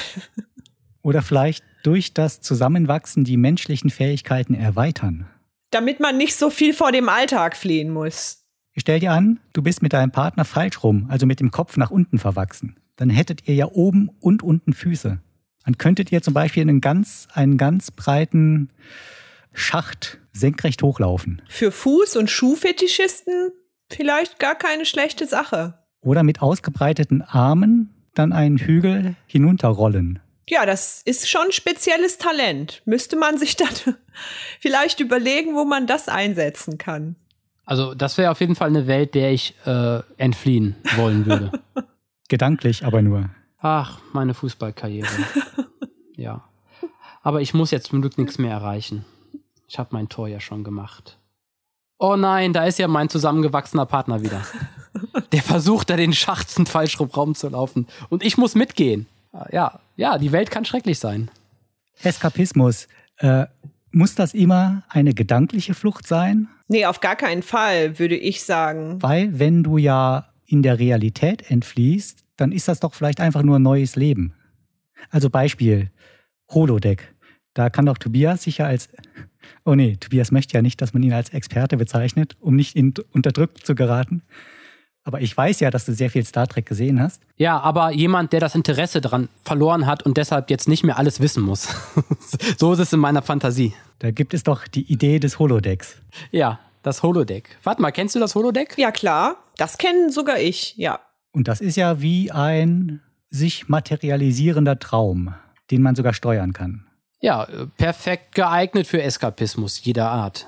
Oder vielleicht durch das Zusammenwachsen die menschlichen Fähigkeiten erweitern. Damit man nicht so viel vor dem Alltag fliehen muss. Stell dir an, du bist mit deinem Partner falsch rum, also mit dem Kopf nach unten verwachsen. Dann hättet ihr ja oben und unten Füße. Dann könntet ihr zum Beispiel einen ganz, einen ganz breiten Schacht senkrecht hochlaufen. Für Fuß- und Schuhfetischisten vielleicht gar keine schlechte Sache. Oder mit ausgebreiteten Armen dann einen Hügel hinunterrollen. Ja, das ist schon ein spezielles Talent. Müsste man sich dann vielleicht überlegen, wo man das einsetzen kann. Also das wäre auf jeden Fall eine Welt, der ich äh, entfliehen wollen würde. Gedanklich aber nur. Ach, meine Fußballkarriere. ja. Aber ich muss jetzt zum Glück nichts mehr erreichen. Ich habe mein Tor ja schon gemacht. Oh nein, da ist ja mein zusammengewachsener Partner wieder. Der versucht da den Schacht in falschen Raum zu laufen. Und ich muss mitgehen. Ja, ja, die Welt kann schrecklich sein. Eskapismus. Äh, muss das immer eine gedankliche Flucht sein? Nee, auf gar keinen Fall, würde ich sagen. Weil, wenn du ja in der Realität entfließt, dann ist das doch vielleicht einfach nur ein neues Leben. Also Beispiel, Holodeck. Da kann doch Tobias sicher als, oh nee, Tobias möchte ja nicht, dass man ihn als Experte bezeichnet, um nicht in, unterdrückt zu geraten. Aber ich weiß ja, dass du sehr viel Star Trek gesehen hast. Ja, aber jemand, der das Interesse daran verloren hat und deshalb jetzt nicht mehr alles wissen muss. so ist es in meiner Fantasie. Da gibt es doch die Idee des Holodecks. Ja, das Holodeck. Warte mal, kennst du das Holodeck? Ja, klar. Das kennen sogar ich, ja. Und das ist ja wie ein sich materialisierender Traum, den man sogar steuern kann. Ja, perfekt geeignet für Eskapismus jeder Art.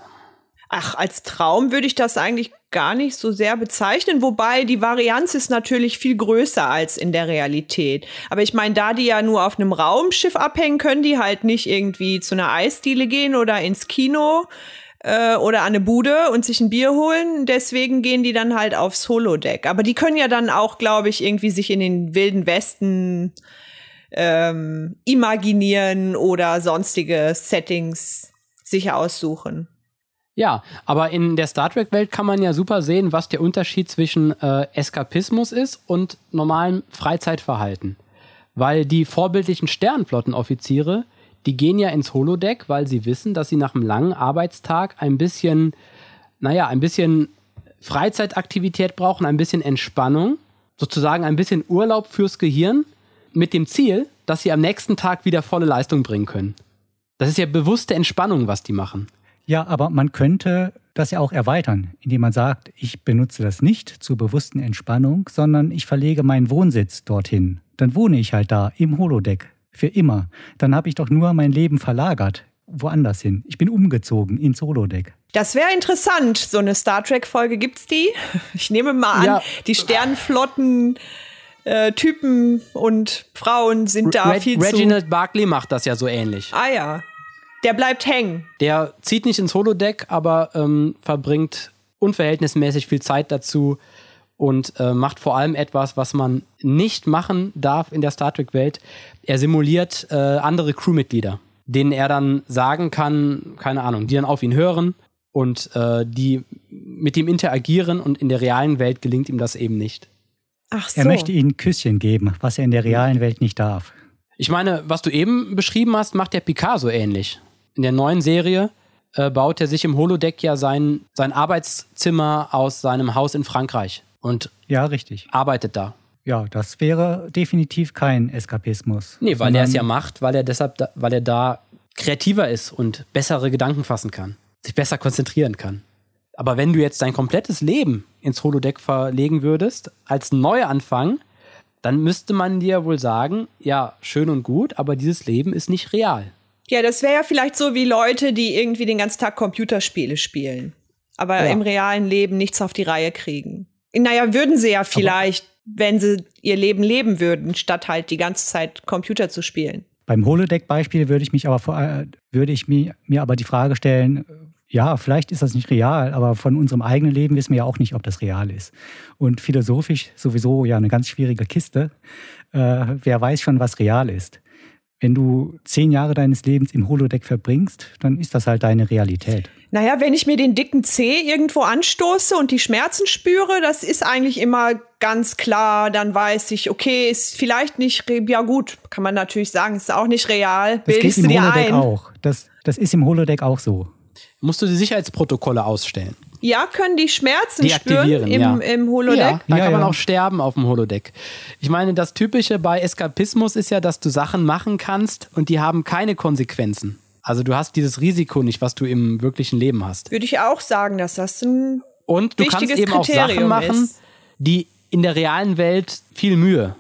Ach, als Traum würde ich das eigentlich gar nicht so sehr bezeichnen, wobei die Varianz ist natürlich viel größer als in der Realität. Aber ich meine, da die ja nur auf einem Raumschiff abhängen, können die halt nicht irgendwie zu einer Eisdiele gehen oder ins Kino äh, oder an eine Bude und sich ein Bier holen. Deswegen gehen die dann halt aufs Holodeck. Aber die können ja dann auch, glaube ich, irgendwie sich in den wilden Westen ähm, imaginieren oder sonstige Settings sich aussuchen. Ja, aber in der Star Trek-Welt kann man ja super sehen, was der Unterschied zwischen äh, Eskapismus ist und normalem Freizeitverhalten. Weil die vorbildlichen Sternflottenoffiziere, die gehen ja ins Holodeck, weil sie wissen, dass sie nach einem langen Arbeitstag ein bisschen, naja, ein bisschen Freizeitaktivität brauchen, ein bisschen Entspannung, sozusagen ein bisschen Urlaub fürs Gehirn, mit dem Ziel, dass sie am nächsten Tag wieder volle Leistung bringen können. Das ist ja bewusste Entspannung, was die machen. Ja, aber man könnte das ja auch erweitern, indem man sagt, ich benutze das nicht zur bewussten Entspannung, sondern ich verlege meinen Wohnsitz dorthin. Dann wohne ich halt da im Holodeck für immer. Dann habe ich doch nur mein Leben verlagert woanders hin. Ich bin umgezogen ins Holodeck. Das wäre interessant. So eine Star Trek-Folge gibt's die? Ich nehme mal an, ja. die Sternenflotten. Äh, Typen und Frauen sind da Reg viel Reginald zu. Reginald Barkley macht das ja so ähnlich. Ah ja. Der bleibt hängen. Der zieht nicht ins Holodeck, aber ähm, verbringt unverhältnismäßig viel Zeit dazu und äh, macht vor allem etwas, was man nicht machen darf in der Star Trek-Welt. Er simuliert äh, andere Crewmitglieder, denen er dann sagen kann, keine Ahnung, die dann auf ihn hören und äh, die mit ihm interagieren und in der realen Welt gelingt ihm das eben nicht. Ach so. Er möchte ihnen Küsschen geben, was er in der realen Welt nicht darf. Ich meine, was du eben beschrieben hast, macht der Picasso ähnlich in der neuen Serie äh, baut er sich im Holodeck ja sein, sein Arbeitszimmer aus seinem Haus in Frankreich und ja, richtig. arbeitet da. Ja, das wäre definitiv kein Eskapismus. Nee, weil er es ja macht, weil er deshalb, da, weil er da kreativer ist und bessere Gedanken fassen kann, sich besser konzentrieren kann. Aber wenn du jetzt dein komplettes Leben ins Holodeck verlegen würdest, als Neuanfang, dann müsste man dir wohl sagen, ja, schön und gut, aber dieses Leben ist nicht real. Ja, das wäre ja vielleicht so wie Leute, die irgendwie den ganzen Tag Computerspiele spielen, aber ja. im realen Leben nichts auf die Reihe kriegen. Naja, würden sie ja vielleicht, aber wenn sie ihr Leben leben würden, statt halt die ganze Zeit Computer zu spielen. Beim Holodeck-Beispiel würde ich mich aber vor, äh, würde ich mir, mir aber die Frage stellen, ja, vielleicht ist das nicht real, aber von unserem eigenen Leben wissen wir ja auch nicht, ob das real ist. Und philosophisch sowieso ja eine ganz schwierige Kiste. Äh, wer weiß schon, was real ist wenn du zehn Jahre deines Lebens im Holodeck verbringst, dann ist das halt deine Realität. Naja, wenn ich mir den dicken Zeh irgendwo anstoße und die Schmerzen spüre, das ist eigentlich immer ganz klar, dann weiß ich, okay, ist vielleicht nicht, ja gut, kann man natürlich sagen, ist auch nicht real. Das Bildest geht im du dir Holodeck ein? auch. Das, das ist im Holodeck auch so. Musst du die Sicherheitsprotokolle ausstellen? Ja, können die Schmerzen spüren im, ja. im Holodeck? Ja, da ja, kann man auch sterben auf dem Holodeck. Ich meine, das Typische bei Eskapismus ist ja, dass du Sachen machen kannst und die haben keine Konsequenzen. Also du hast dieses Risiko nicht, was du im wirklichen Leben hast. Würde ich auch sagen, dass das ein Und du kannst eben auch Sachen machen, ist. die in der realen Welt viel Mühe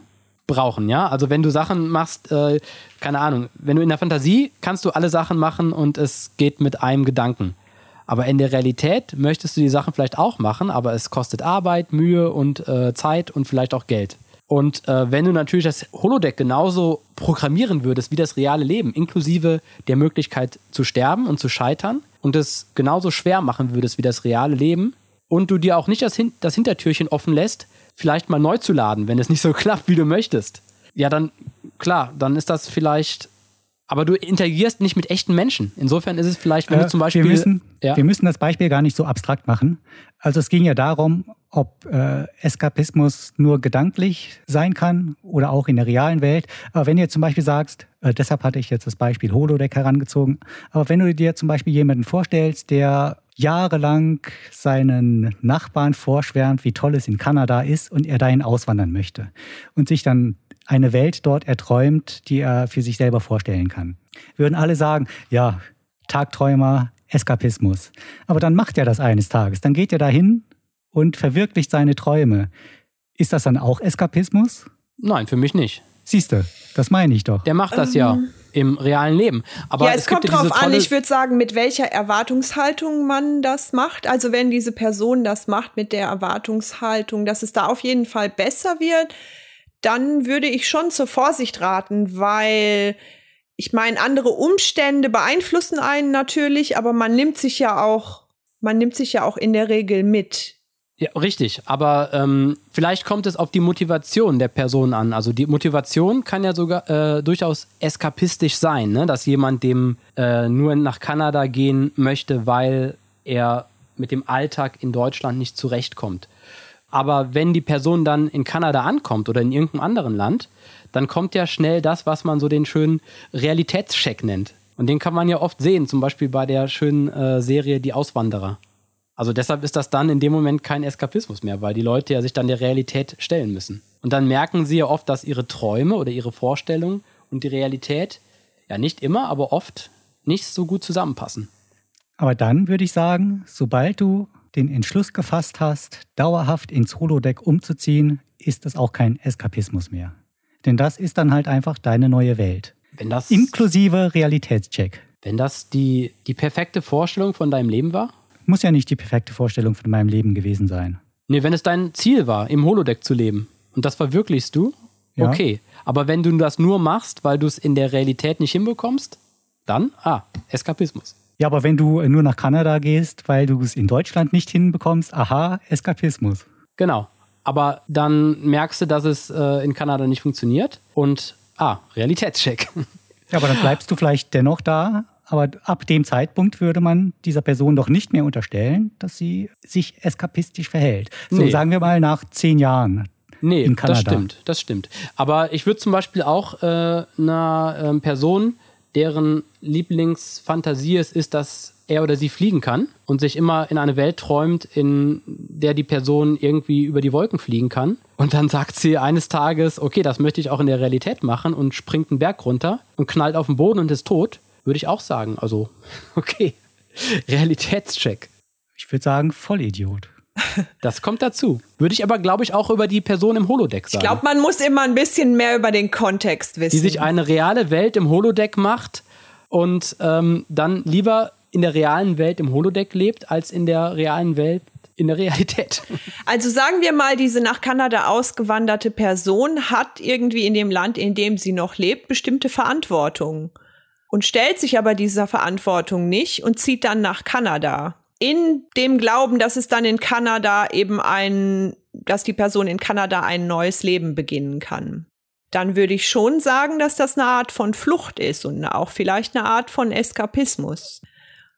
brauchen, ja? Also wenn du Sachen machst, äh, keine Ahnung, wenn du in der Fantasie kannst du alle Sachen machen und es geht mit einem Gedanken. Aber in der Realität möchtest du die Sachen vielleicht auch machen, aber es kostet Arbeit, Mühe und äh, Zeit und vielleicht auch Geld. Und äh, wenn du natürlich das Holodeck genauso programmieren würdest wie das reale Leben, inklusive der Möglichkeit zu sterben und zu scheitern und es genauso schwer machen würdest wie das reale Leben und du dir auch nicht das, Hin das Hintertürchen offen lässt, vielleicht mal neu zu laden, wenn es nicht so klappt, wie du möchtest, ja, dann klar, dann ist das vielleicht aber du interagierst nicht mit echten Menschen. Insofern ist es vielleicht, wenn äh, du zum Beispiel. Wir müssen, ja. wir müssen das Beispiel gar nicht so abstrakt machen. Also es ging ja darum, ob äh, Eskapismus nur gedanklich sein kann oder auch in der realen Welt. Aber wenn du zum Beispiel sagst, äh, deshalb hatte ich jetzt das Beispiel Holodeck herangezogen, aber wenn du dir zum Beispiel jemanden vorstellst, der jahrelang seinen Nachbarn vorschwärmt, wie toll es in Kanada ist und er dahin auswandern möchte und sich dann eine Welt dort erträumt, die er für sich selber vorstellen kann. Würden alle sagen, ja, Tagträumer, Eskapismus. Aber dann macht er das eines Tages. Dann geht er dahin und verwirklicht seine Träume. Ist das dann auch Eskapismus? Nein, für mich nicht. Siehst du, das meine ich doch. Der macht das ähm, ja im realen Leben. Aber ja, es, es kommt drauf an, ich würde sagen, mit welcher Erwartungshaltung man das macht. Also wenn diese Person das macht mit der Erwartungshaltung, dass es da auf jeden Fall besser wird, dann würde ich schon zur Vorsicht raten, weil ich meine, andere Umstände beeinflussen einen natürlich, aber man nimmt sich ja auch, man nimmt sich ja auch in der Regel mit. Ja, richtig. Aber ähm, vielleicht kommt es auf die Motivation der Person an. Also die Motivation kann ja sogar äh, durchaus eskapistisch sein, ne? dass jemand dem äh, nur nach Kanada gehen möchte, weil er mit dem Alltag in Deutschland nicht zurechtkommt. Aber wenn die Person dann in Kanada ankommt oder in irgendeinem anderen Land, dann kommt ja schnell das, was man so den schönen Realitätscheck nennt. Und den kann man ja oft sehen, zum Beispiel bei der schönen äh, Serie Die Auswanderer. Also deshalb ist das dann in dem Moment kein Eskapismus mehr, weil die Leute ja sich dann der Realität stellen müssen. Und dann merken sie ja oft, dass ihre Träume oder ihre Vorstellungen und die Realität ja nicht immer, aber oft nicht so gut zusammenpassen. Aber dann würde ich sagen, sobald du den Entschluss gefasst hast, dauerhaft ins Holodeck umzuziehen, ist das auch kein Eskapismus mehr. Denn das ist dann halt einfach deine neue Welt. Wenn das, Inklusive Realitätscheck. Wenn das die, die perfekte Vorstellung von deinem Leben war? Muss ja nicht die perfekte Vorstellung von meinem Leben gewesen sein. Nee, wenn es dein Ziel war, im Holodeck zu leben und das verwirklichst du, ja. okay. Aber wenn du das nur machst, weil du es in der Realität nicht hinbekommst, dann, ah, Eskapismus. Ja, aber wenn du nur nach Kanada gehst, weil du es in Deutschland nicht hinbekommst, aha, Eskapismus. Genau. Aber dann merkst du, dass es äh, in Kanada nicht funktioniert und ah, Realitätscheck. Ja, aber dann bleibst du vielleicht dennoch da. Aber ab dem Zeitpunkt würde man dieser Person doch nicht mehr unterstellen, dass sie sich eskapistisch verhält. So nee. sagen wir mal nach zehn Jahren. Nee, in Kanada. das stimmt, das stimmt. Aber ich würde zum Beispiel auch äh, einer äh, Person deren Lieblingsfantasie es ist, dass er oder sie fliegen kann und sich immer in eine Welt träumt, in der die Person irgendwie über die Wolken fliegen kann. Und dann sagt sie eines Tages, okay, das möchte ich auch in der Realität machen und springt einen Berg runter und knallt auf den Boden und ist tot, würde ich auch sagen. Also, okay. Realitätscheck. Ich würde sagen, Vollidiot. Das kommt dazu. Würde ich aber, glaube ich, auch über die Person im Holodeck sagen. Ich glaube, man muss immer ein bisschen mehr über den Kontext wissen. Die sich eine reale Welt im Holodeck macht und ähm, dann lieber in der realen Welt im Holodeck lebt, als in der realen Welt in der Realität. Also sagen wir mal, diese nach Kanada ausgewanderte Person hat irgendwie in dem Land, in dem sie noch lebt, bestimmte Verantwortung und stellt sich aber dieser Verantwortung nicht und zieht dann nach Kanada in dem Glauben, dass es dann in Kanada eben ein, dass die Person in Kanada ein neues Leben beginnen kann. Dann würde ich schon sagen, dass das eine Art von Flucht ist und auch vielleicht eine Art von Eskapismus.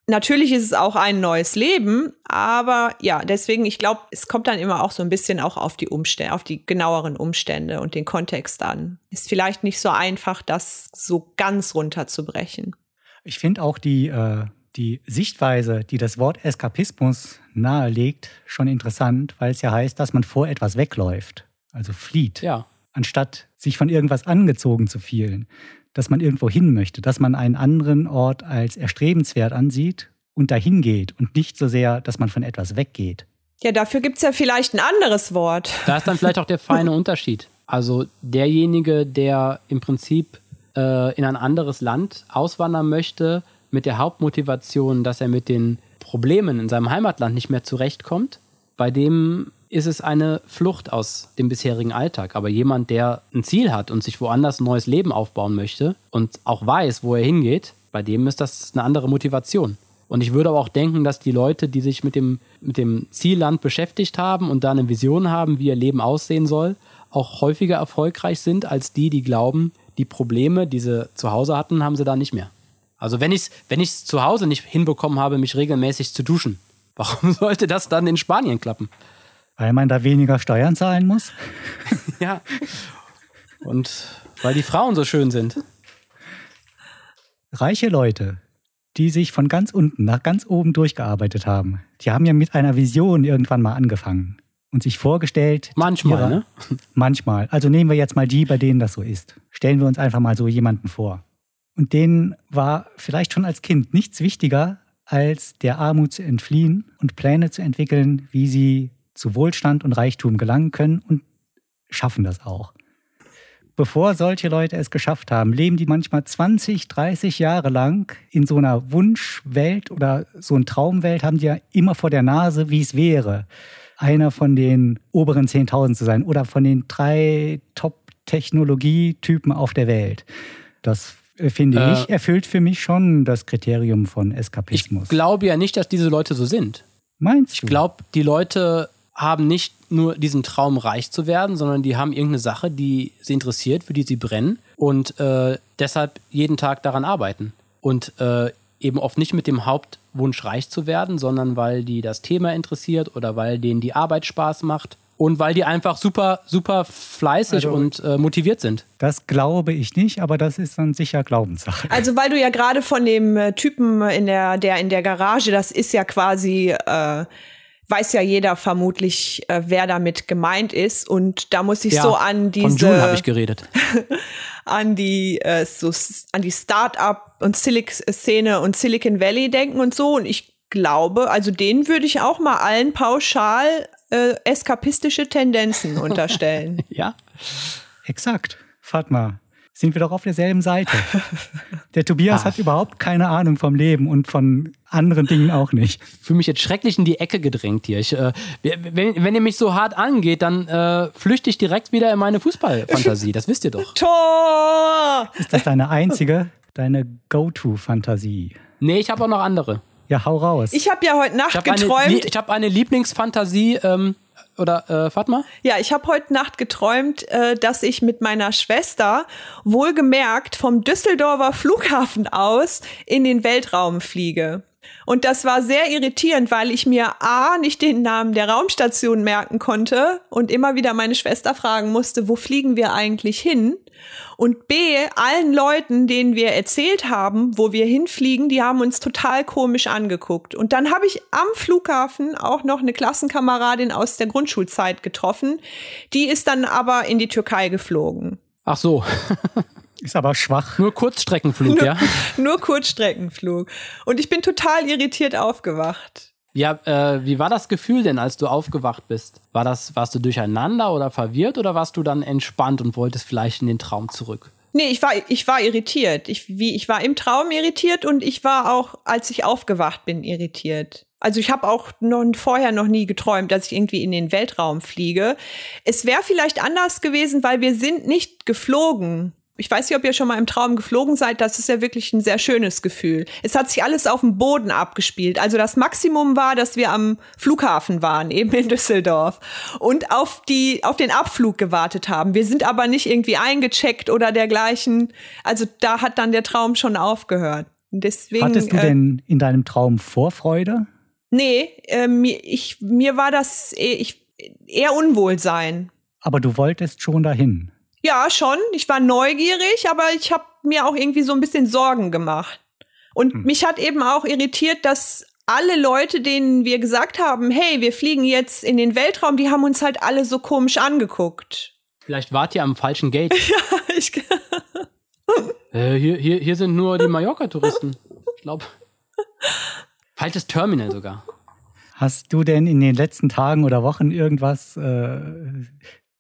Natürlich ist es auch ein neues Leben, aber ja, deswegen, ich glaube, es kommt dann immer auch so ein bisschen auch auf die Umstände, auf die genaueren Umstände und den Kontext an. Ist vielleicht nicht so einfach, das so ganz runterzubrechen. Ich finde auch die, äh, die Sichtweise, die das Wort Eskapismus nahelegt, schon interessant, weil es ja heißt, dass man vor etwas wegläuft, also flieht. Ja. Anstatt sich von irgendwas angezogen zu fühlen dass man irgendwo hin möchte, dass man einen anderen Ort als erstrebenswert ansieht und dahin geht und nicht so sehr, dass man von etwas weggeht. Ja, dafür gibt es ja vielleicht ein anderes Wort. Da ist dann vielleicht auch der feine Unterschied. Also derjenige, der im Prinzip äh, in ein anderes Land auswandern möchte, mit der Hauptmotivation, dass er mit den Problemen in seinem Heimatland nicht mehr zurechtkommt, bei dem ist es eine Flucht aus dem bisherigen Alltag. Aber jemand, der ein Ziel hat und sich woanders ein neues Leben aufbauen möchte und auch weiß, wo er hingeht, bei dem ist das eine andere Motivation. Und ich würde aber auch denken, dass die Leute, die sich mit dem, mit dem Zielland beschäftigt haben und da eine Vision haben, wie ihr Leben aussehen soll, auch häufiger erfolgreich sind als die, die glauben, die Probleme, die sie zu Hause hatten, haben sie da nicht mehr. Also wenn ich es wenn ich's zu Hause nicht hinbekommen habe, mich regelmäßig zu duschen, warum sollte das dann in Spanien klappen? Weil man da weniger Steuern zahlen muss? ja. Und weil die Frauen so schön sind. Reiche Leute, die sich von ganz unten nach ganz oben durchgearbeitet haben, die haben ja mit einer Vision irgendwann mal angefangen und sich vorgestellt. Manchmal, ihrer, ne? Manchmal. Also nehmen wir jetzt mal die, bei denen das so ist. Stellen wir uns einfach mal so jemanden vor. Und denen war vielleicht schon als Kind nichts wichtiger, als der Armut zu entfliehen und Pläne zu entwickeln, wie sie zu Wohlstand und Reichtum gelangen können und schaffen das auch. Bevor solche Leute es geschafft haben, leben die manchmal 20, 30 Jahre lang in so einer Wunschwelt oder so einer Traumwelt, haben die ja immer vor der Nase, wie es wäre, einer von den oberen 10.000 zu sein oder von den drei Top-Technologietypen auf der Welt. Das finde äh, ich, erfüllt für mich schon das Kriterium von Eskapismus. Ich glaube ja nicht, dass diese Leute so sind. Meinst du? Ich glaube, die Leute haben nicht nur diesen Traum, reich zu werden, sondern die haben irgendeine Sache, die sie interessiert, für die sie brennen und äh, deshalb jeden Tag daran arbeiten. Und äh, eben oft nicht mit dem Hauptwunsch, reich zu werden, sondern weil die das Thema interessiert oder weil denen die Arbeit Spaß macht und weil die einfach super, super fleißig also, und äh, motiviert sind. Das glaube ich nicht, aber das ist dann sicher Glaubenssache. Also weil du ja gerade von dem äh, Typen in der, der in der Garage, das ist ja quasi äh, weiß ja jeder vermutlich, äh, wer damit gemeint ist. Und da muss ich ja, so an diese. Von June habe ich geredet. an die äh, so an die Start-up und Szene und Silicon Valley denken und so. Und ich glaube, also denen würde ich auch mal allen pauschal äh, eskapistische Tendenzen unterstellen. ja. Exakt. Fatma, sind wir doch auf derselben Seite. Der Tobias Ach. hat überhaupt keine Ahnung vom Leben und von anderen Dingen auch nicht. Ich fühle mich jetzt schrecklich in die Ecke gedrängt hier. Ich, äh, wenn, wenn ihr mich so hart angeht, dann äh, flüchte ich direkt wieder in meine Fußballfantasie. Das wisst ihr doch. Tor! Ist das deine einzige, deine Go-To-Fantasie? Nee, ich habe auch noch andere. Ja, hau raus. Ich habe ja heute Nacht ich geträumt. Eine, ich habe eine Lieblingsfantasie. Ähm, oder äh, Fatma? Ja, ich habe heute Nacht geträumt, äh, dass ich mit meiner Schwester wohlgemerkt vom Düsseldorfer Flughafen aus in den Weltraum fliege. Und das war sehr irritierend, weil ich mir A nicht den Namen der Raumstation merken konnte und immer wieder meine Schwester fragen musste, wo fliegen wir eigentlich hin? Und B, allen Leuten, denen wir erzählt haben, wo wir hinfliegen, die haben uns total komisch angeguckt. Und dann habe ich am Flughafen auch noch eine Klassenkameradin aus der Grundschulzeit getroffen. Die ist dann aber in die Türkei geflogen. Ach so. Ist aber schwach. Nur Kurzstreckenflug, nur, ja? Nur Kurzstreckenflug. Und ich bin total irritiert aufgewacht. Ja, äh, wie war das Gefühl denn, als du aufgewacht bist? War das, warst du durcheinander oder verwirrt oder warst du dann entspannt und wolltest vielleicht in den Traum zurück? Nee, ich war, ich war irritiert. Ich, wie, ich war im Traum irritiert und ich war auch, als ich aufgewacht bin, irritiert. Also ich habe auch noch, vorher noch nie geträumt, dass ich irgendwie in den Weltraum fliege. Es wäre vielleicht anders gewesen, weil wir sind nicht geflogen ich weiß nicht, ob ihr schon mal im Traum geflogen seid, das ist ja wirklich ein sehr schönes Gefühl. Es hat sich alles auf dem Boden abgespielt. Also das Maximum war, dass wir am Flughafen waren, eben in Düsseldorf und auf die auf den Abflug gewartet haben. Wir sind aber nicht irgendwie eingecheckt oder dergleichen. Also da hat dann der Traum schon aufgehört. Deswegen, Hattest du äh, denn in deinem Traum Vorfreude? Nee, äh, mir, ich, mir war das eher, ich, eher Unwohlsein. Aber du wolltest schon dahin. Ja, schon. Ich war neugierig, aber ich habe mir auch irgendwie so ein bisschen Sorgen gemacht. Und hm. mich hat eben auch irritiert, dass alle Leute, denen wir gesagt haben, hey, wir fliegen jetzt in den Weltraum, die haben uns halt alle so komisch angeguckt. Vielleicht wart ihr am falschen Gate. ja, ich. äh, hier, hier, hier sind nur die Mallorca-Touristen. Ich glaube. Falsches Terminal sogar. Hast du denn in den letzten Tagen oder Wochen irgendwas äh,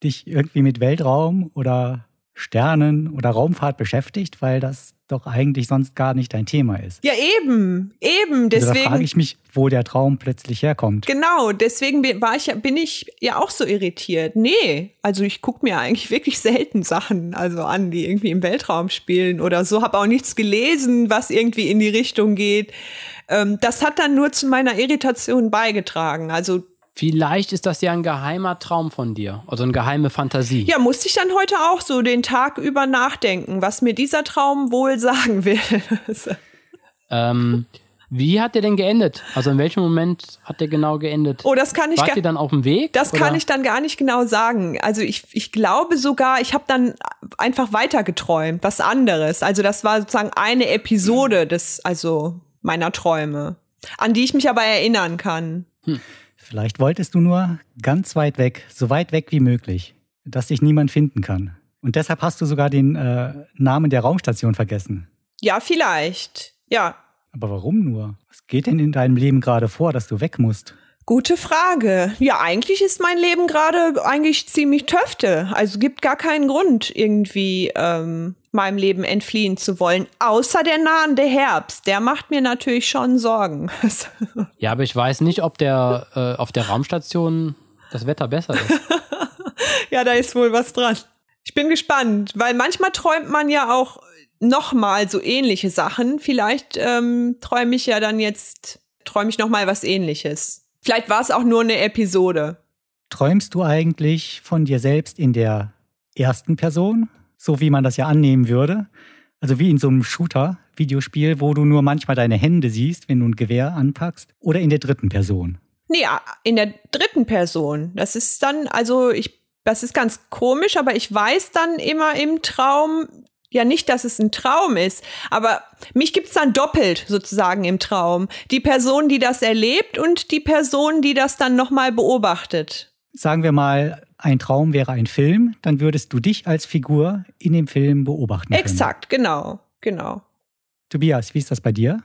dich irgendwie mit Weltraum oder Sternen oder Raumfahrt beschäftigt, weil das doch eigentlich sonst gar nicht dein Thema ist. Ja, eben, eben. Deswegen also frage ich mich, wo der Traum plötzlich herkommt. Genau, deswegen war ich, bin ich ja auch so irritiert. Nee, also ich gucke mir eigentlich wirklich selten Sachen also an, die irgendwie im Weltraum spielen oder so. Habe auch nichts gelesen, was irgendwie in die Richtung geht. Ähm, das hat dann nur zu meiner Irritation beigetragen. Also Vielleicht ist das ja ein geheimer Traum von dir, also eine geheime Fantasie. Ja, musste ich dann heute auch so den Tag über nachdenken, was mir dieser Traum wohl sagen will. ähm, wie hat der denn geendet? Also in welchem Moment hat der genau geendet? Oh, das kann ich Wart ihr dann auf dem Weg? Das oder? kann ich dann gar nicht genau sagen. Also ich, ich glaube sogar, ich habe dann einfach weiter geträumt, was anderes. Also das war sozusagen eine Episode des, also meiner Träume, an die ich mich aber erinnern kann. Hm. Vielleicht wolltest du nur ganz weit weg, so weit weg wie möglich, dass dich niemand finden kann. Und deshalb hast du sogar den äh, Namen der Raumstation vergessen. Ja, vielleicht. Ja. Aber warum nur? Was geht denn in deinem Leben gerade vor, dass du weg musst? Gute Frage. Ja, eigentlich ist mein Leben gerade eigentlich ziemlich töfte. Also gibt gar keinen Grund, irgendwie ähm, meinem Leben entfliehen zu wollen. Außer der nahende Herbst. Der macht mir natürlich schon Sorgen. ja, aber ich weiß nicht, ob der äh, auf der Raumstation das Wetter besser ist. ja, da ist wohl was dran. Ich bin gespannt, weil manchmal träumt man ja auch noch mal so ähnliche Sachen. Vielleicht ähm, träume ich ja dann jetzt, träume ich noch mal was Ähnliches. Vielleicht war es auch nur eine Episode. Träumst du eigentlich von dir selbst in der ersten Person, so wie man das ja annehmen würde? Also wie in so einem Shooter-Videospiel, wo du nur manchmal deine Hände siehst, wenn du ein Gewehr anpackst, oder in der dritten Person? Nee, in der dritten Person. Das ist dann, also ich, das ist ganz komisch, aber ich weiß dann immer im Traum, ja nicht, dass es ein Traum ist, aber mich gibt's dann doppelt sozusagen im Traum. Die Person, die das erlebt und die Person, die das dann nochmal beobachtet. Sagen wir mal, ein Traum wäre ein Film, dann würdest du dich als Figur in dem Film beobachten. Können. Exakt, genau, genau. Tobias, wie ist das bei dir?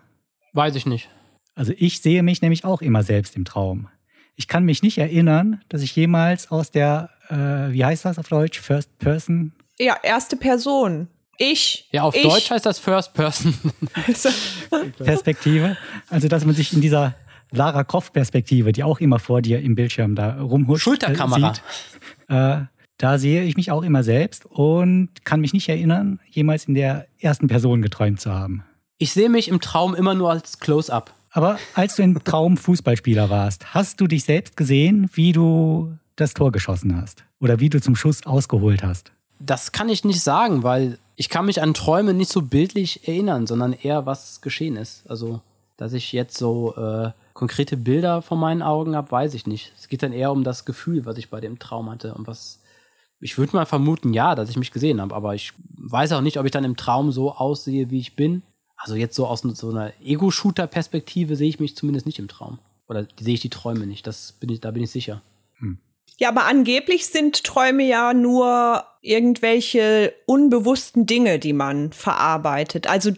Weiß ich nicht. Also ich sehe mich nämlich auch immer selbst im Traum. Ich kann mich nicht erinnern, dass ich jemals aus der, äh, wie heißt das auf Deutsch, First Person? Ja, erste Person. Ich. Ja, auf ich. Deutsch heißt das First Person. Perspektive. Also, dass man sich in dieser Lara Croft Perspektive, die auch immer vor dir im Bildschirm da rumhuscht, Schulterkamera. Sieht, äh, da sehe ich mich auch immer selbst und kann mich nicht erinnern, jemals in der ersten Person geträumt zu haben. Ich sehe mich im Traum immer nur als Close-up. Aber als du im Traum Fußballspieler warst, hast du dich selbst gesehen, wie du das Tor geschossen hast? Oder wie du zum Schuss ausgeholt hast? Das kann ich nicht sagen, weil ich kann mich an Träume nicht so bildlich erinnern, sondern eher, was geschehen ist. Also, dass ich jetzt so äh, konkrete Bilder vor meinen Augen habe, weiß ich nicht. Es geht dann eher um das Gefühl, was ich bei dem Traum hatte und was. Ich würde mal vermuten, ja, dass ich mich gesehen habe, aber ich weiß auch nicht, ob ich dann im Traum so aussehe, wie ich bin. Also jetzt so aus so einer Ego-Shooter-Perspektive sehe ich mich zumindest nicht im Traum. Oder sehe ich die Träume nicht. Das bin ich, da bin ich sicher. Ja, aber angeblich sind Träume ja nur irgendwelche unbewussten Dinge, die man verarbeitet. Also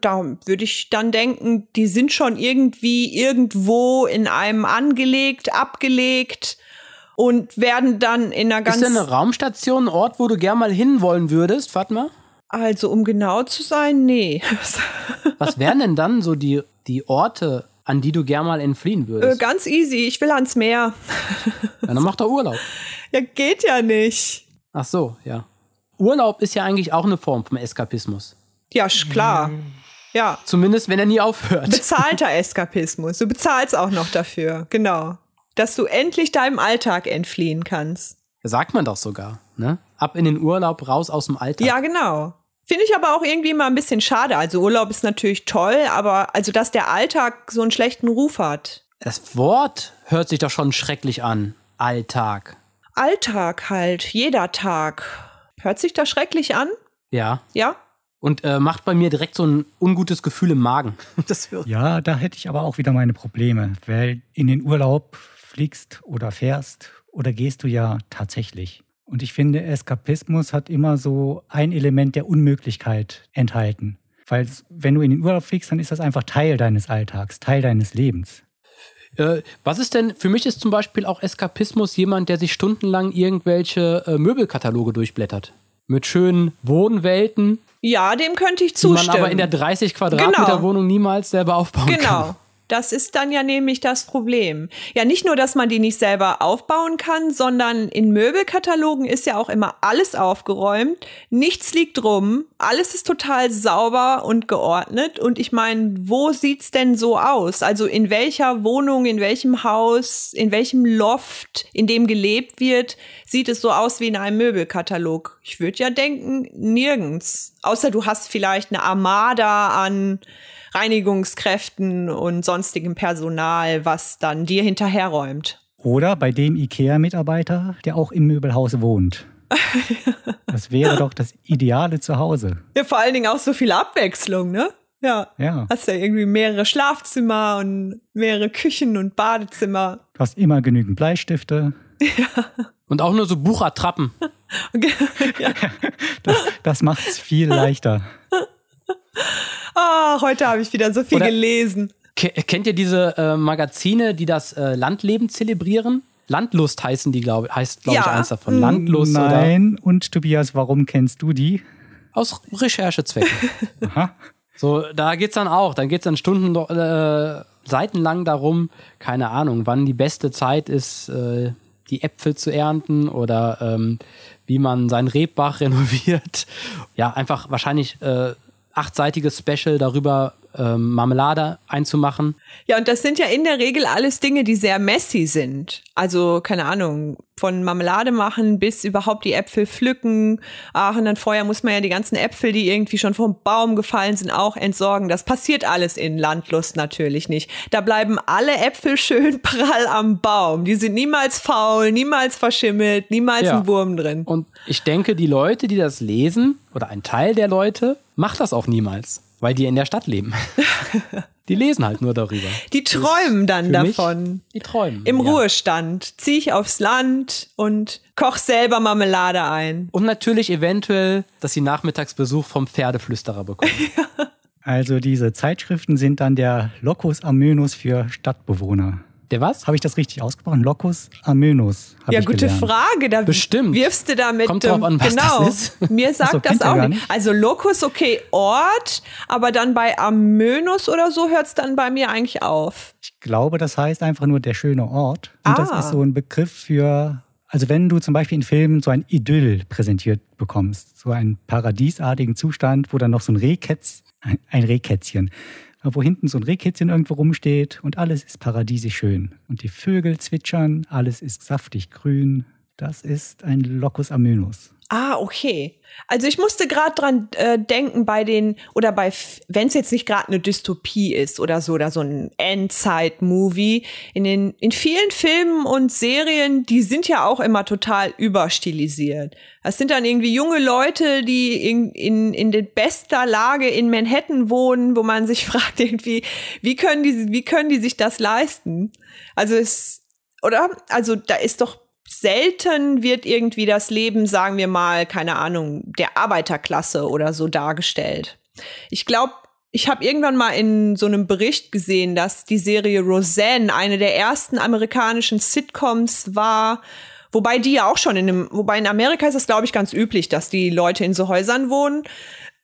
da würde ich dann denken, die sind schon irgendwie irgendwo in einem angelegt, abgelegt und werden dann in einer ganz. Ist denn eine Raumstation ein Ort, wo du gern mal hinwollen würdest, Fatma? Also, um genau zu sein, nee. Was wären denn dann so die, die Orte, an die du gern mal entfliehen würdest? Äh, ganz easy, ich will ans Meer. Ja, dann mach doch Urlaub. Ja, geht ja nicht. Ach so, ja. Urlaub ist ja eigentlich auch eine Form vom Eskapismus. Ja, klar. Ja. Zumindest, wenn er nie aufhört. Bezahlter Eskapismus. Du bezahlst auch noch dafür, genau. Dass du endlich deinem Alltag entfliehen kannst. Sagt man doch sogar, ne? Ab in den Urlaub, raus aus dem Alltag. Ja, genau. Finde ich aber auch irgendwie mal ein bisschen schade. Also Urlaub ist natürlich toll, aber also dass der Alltag so einen schlechten Ruf hat. Das Wort hört sich doch schon schrecklich an. Alltag. Alltag halt, jeder Tag. Hört sich das schrecklich an? Ja. Ja? Und äh, macht bei mir direkt so ein ungutes Gefühl im Magen. ja, da hätte ich aber auch wieder meine Probleme, weil in den Urlaub fliegst oder fährst oder gehst du ja tatsächlich. Und ich finde, Eskapismus hat immer so ein Element der Unmöglichkeit enthalten. Weil wenn du in den Urlaub fliegst, dann ist das einfach Teil deines Alltags, Teil deines Lebens. Äh, was ist denn, für mich ist zum Beispiel auch Eskapismus jemand, der sich stundenlang irgendwelche äh, Möbelkataloge durchblättert. Mit schönen Wohnwelten. Ja, dem könnte ich zustimmen. Die man aber in der 30 Quadratmeter genau. Wohnung niemals selber aufbauen genau. kann. Genau. Das ist dann ja nämlich das Problem. Ja, nicht nur, dass man die nicht selber aufbauen kann, sondern in Möbelkatalogen ist ja auch immer alles aufgeräumt, nichts liegt rum, alles ist total sauber und geordnet. Und ich meine, wo sieht's denn so aus? Also in welcher Wohnung, in welchem Haus, in welchem Loft, in dem gelebt wird, sieht es so aus wie in einem Möbelkatalog? Ich würde ja denken, nirgends. Außer du hast vielleicht eine Armada an Reinigungskräften und sonstigem Personal, was dann dir hinterherräumt. Oder bei dem IKEA-Mitarbeiter, der auch im Möbelhaus wohnt. das wäre doch das ideale Zuhause. Ja, vor allen Dingen auch so viel Abwechslung, ne? Ja. ja. Hast ja irgendwie mehrere Schlafzimmer und mehrere Küchen und Badezimmer. Du hast immer genügend Bleistifte. Ja. Und auch nur so Buchertrappen. ja. Das, das macht es viel leichter. Ah, heute habe ich wieder so viel Oder gelesen. Kennt ihr diese äh, Magazine, die das äh, Landleben zelebrieren? Landlust heißen die, glaube heißt, glaube ja. ich, eins davon. Landlust Nein. Oder? Und Tobias, warum kennst du die? Aus Recherchezwecken. Aha. So, da geht's dann auch. Dann geht's dann Stunden, äh, seitenlang darum, keine Ahnung, wann die beste Zeit ist, äh, die Äpfel zu ernten oder ähm, wie man seinen Rebbach renoviert. Ja, einfach wahrscheinlich äh, achtseitiges Special darüber, ähm, Marmelade einzumachen. Ja, und das sind ja in der Regel alles Dinge, die sehr messy sind. Also, keine Ahnung, von Marmelade machen bis überhaupt die Äpfel pflücken. Ach, und dann vorher muss man ja die ganzen Äpfel, die irgendwie schon vom Baum gefallen sind, auch entsorgen. Das passiert alles in Landlust natürlich nicht. Da bleiben alle Äpfel schön prall am Baum. Die sind niemals faul, niemals verschimmelt, niemals ja. ein Wurm drin. Und ich denke, die Leute, die das lesen, oder ein Teil der Leute, macht das auch niemals. Weil die in der Stadt leben. die lesen halt nur darüber. Die träumen dann davon. Mich, die träumen. Im ja. Ruhestand. Zieh ich aufs Land und koch selber Marmelade ein. Und natürlich eventuell, dass sie Nachmittagsbesuch vom Pferdeflüsterer bekommen. Also diese Zeitschriften sind dann der Locus Amönus für Stadtbewohner. Der was? Habe ich das richtig ausgesprochen? Locus Amönus. Ja, gute gelernt. Frage. Da Bestimmt. Wirfst du damit. Kommt drauf an, was genau. das ist. Mir sagt so, das auch nicht. nicht. Also Locus, okay, Ort, aber dann bei Amönus oder so hört es dann bei mir eigentlich auf. Ich glaube, das heißt einfach nur der schöne Ort. Und ah. das ist so ein Begriff für also wenn du zum Beispiel in Filmen so ein Idyll präsentiert bekommst, so einen paradiesartigen Zustand, wo dann noch so ein Rehkätz, ein Rehkätzchen wo hinten so ein Rehkätzchen irgendwo rumsteht und alles ist paradiesisch schön. Und die Vögel zwitschern, alles ist saftig grün. Das ist ein Locus amönus. Ah, okay. Also ich musste gerade dran äh, denken bei den oder bei wenn es jetzt nicht gerade eine Dystopie ist oder so oder so ein Endzeit-Movie in den in vielen Filmen und Serien, die sind ja auch immer total überstilisiert. Das sind dann irgendwie junge Leute, die in in in der bester Lage in Manhattan wohnen, wo man sich fragt irgendwie, wie können die wie können die sich das leisten? Also es oder also da ist doch selten wird irgendwie das Leben, sagen wir mal, keine Ahnung, der Arbeiterklasse oder so dargestellt. Ich glaube, ich habe irgendwann mal in so einem Bericht gesehen, dass die Serie Roseanne eine der ersten amerikanischen Sitcoms war, wobei die ja auch schon in einem, wobei in Amerika ist es, glaube ich, ganz üblich, dass die Leute in so Häusern wohnen.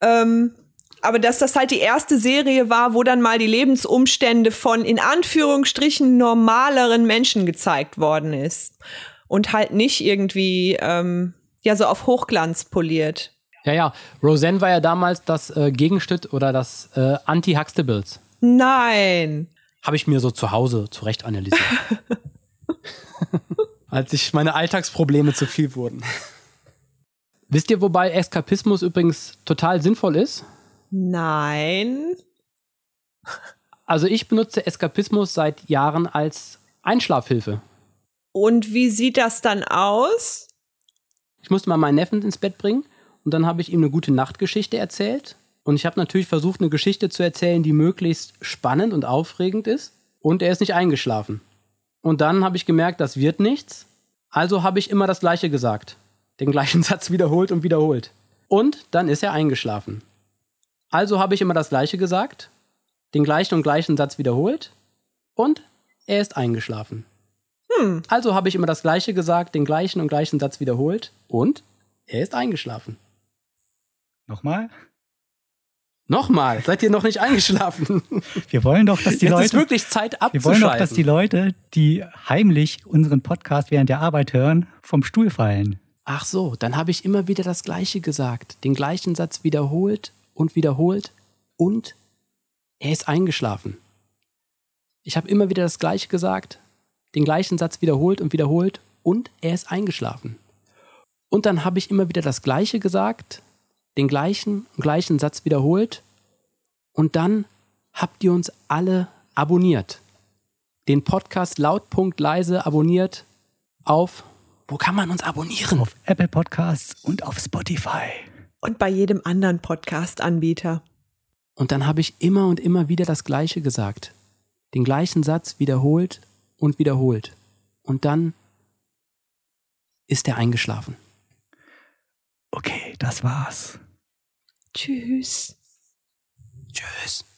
Ähm, aber dass das halt die erste Serie war, wo dann mal die Lebensumstände von in Anführungsstrichen normaleren Menschen gezeigt worden ist und halt nicht irgendwie ähm, ja so auf Hochglanz poliert. Ja, ja. Roseanne war ja damals das äh, Gegenstück oder das äh, Anti-Huxtables. Nein. Habe ich mir so zu Hause zurecht analysiert. Als ich meine Alltagsprobleme zu viel wurden. Wisst ihr, wobei Eskapismus übrigens total sinnvoll ist? Nein. Also ich benutze Eskapismus seit Jahren als Einschlafhilfe. Und wie sieht das dann aus? Ich musste mal meinen Neffen ins Bett bringen und dann habe ich ihm eine gute Nachtgeschichte erzählt. Und ich habe natürlich versucht, eine Geschichte zu erzählen, die möglichst spannend und aufregend ist. Und er ist nicht eingeschlafen. Und dann habe ich gemerkt, das wird nichts. Also habe ich immer das Gleiche gesagt. Den gleichen Satz wiederholt und wiederholt. Und dann ist er eingeschlafen. Also habe ich immer das Gleiche gesagt, den gleichen und gleichen Satz wiederholt und er ist eingeschlafen. Hm. Also habe ich immer das Gleiche gesagt, den gleichen und gleichen Satz wiederholt und er ist eingeschlafen. Nochmal? Nochmal, seid ihr noch nicht eingeschlafen? Wir wollen doch, dass die Jetzt Leute. ist wirklich Zeit abzuschalten. Wir wollen doch, dass die Leute, die heimlich unseren Podcast während der Arbeit hören, vom Stuhl fallen. Ach so, dann habe ich immer wieder das Gleiche gesagt, den gleichen Satz wiederholt und wiederholt und er ist eingeschlafen. Ich habe immer wieder das Gleiche gesagt, den gleichen Satz wiederholt und wiederholt und er ist eingeschlafen. Und dann habe ich immer wieder das Gleiche gesagt, den gleichen und gleichen Satz wiederholt und dann habt ihr uns alle abonniert. Den Podcast laut.leise abonniert auf, wo kann man uns abonnieren? Auf Apple Podcasts und auf Spotify. Und bei jedem anderen Podcast-Anbieter. Und dann habe ich immer und immer wieder das Gleiche gesagt. Den gleichen Satz wiederholt und wiederholt. Und dann ist er eingeschlafen. Okay, das war's. Tschüss. Tschüss.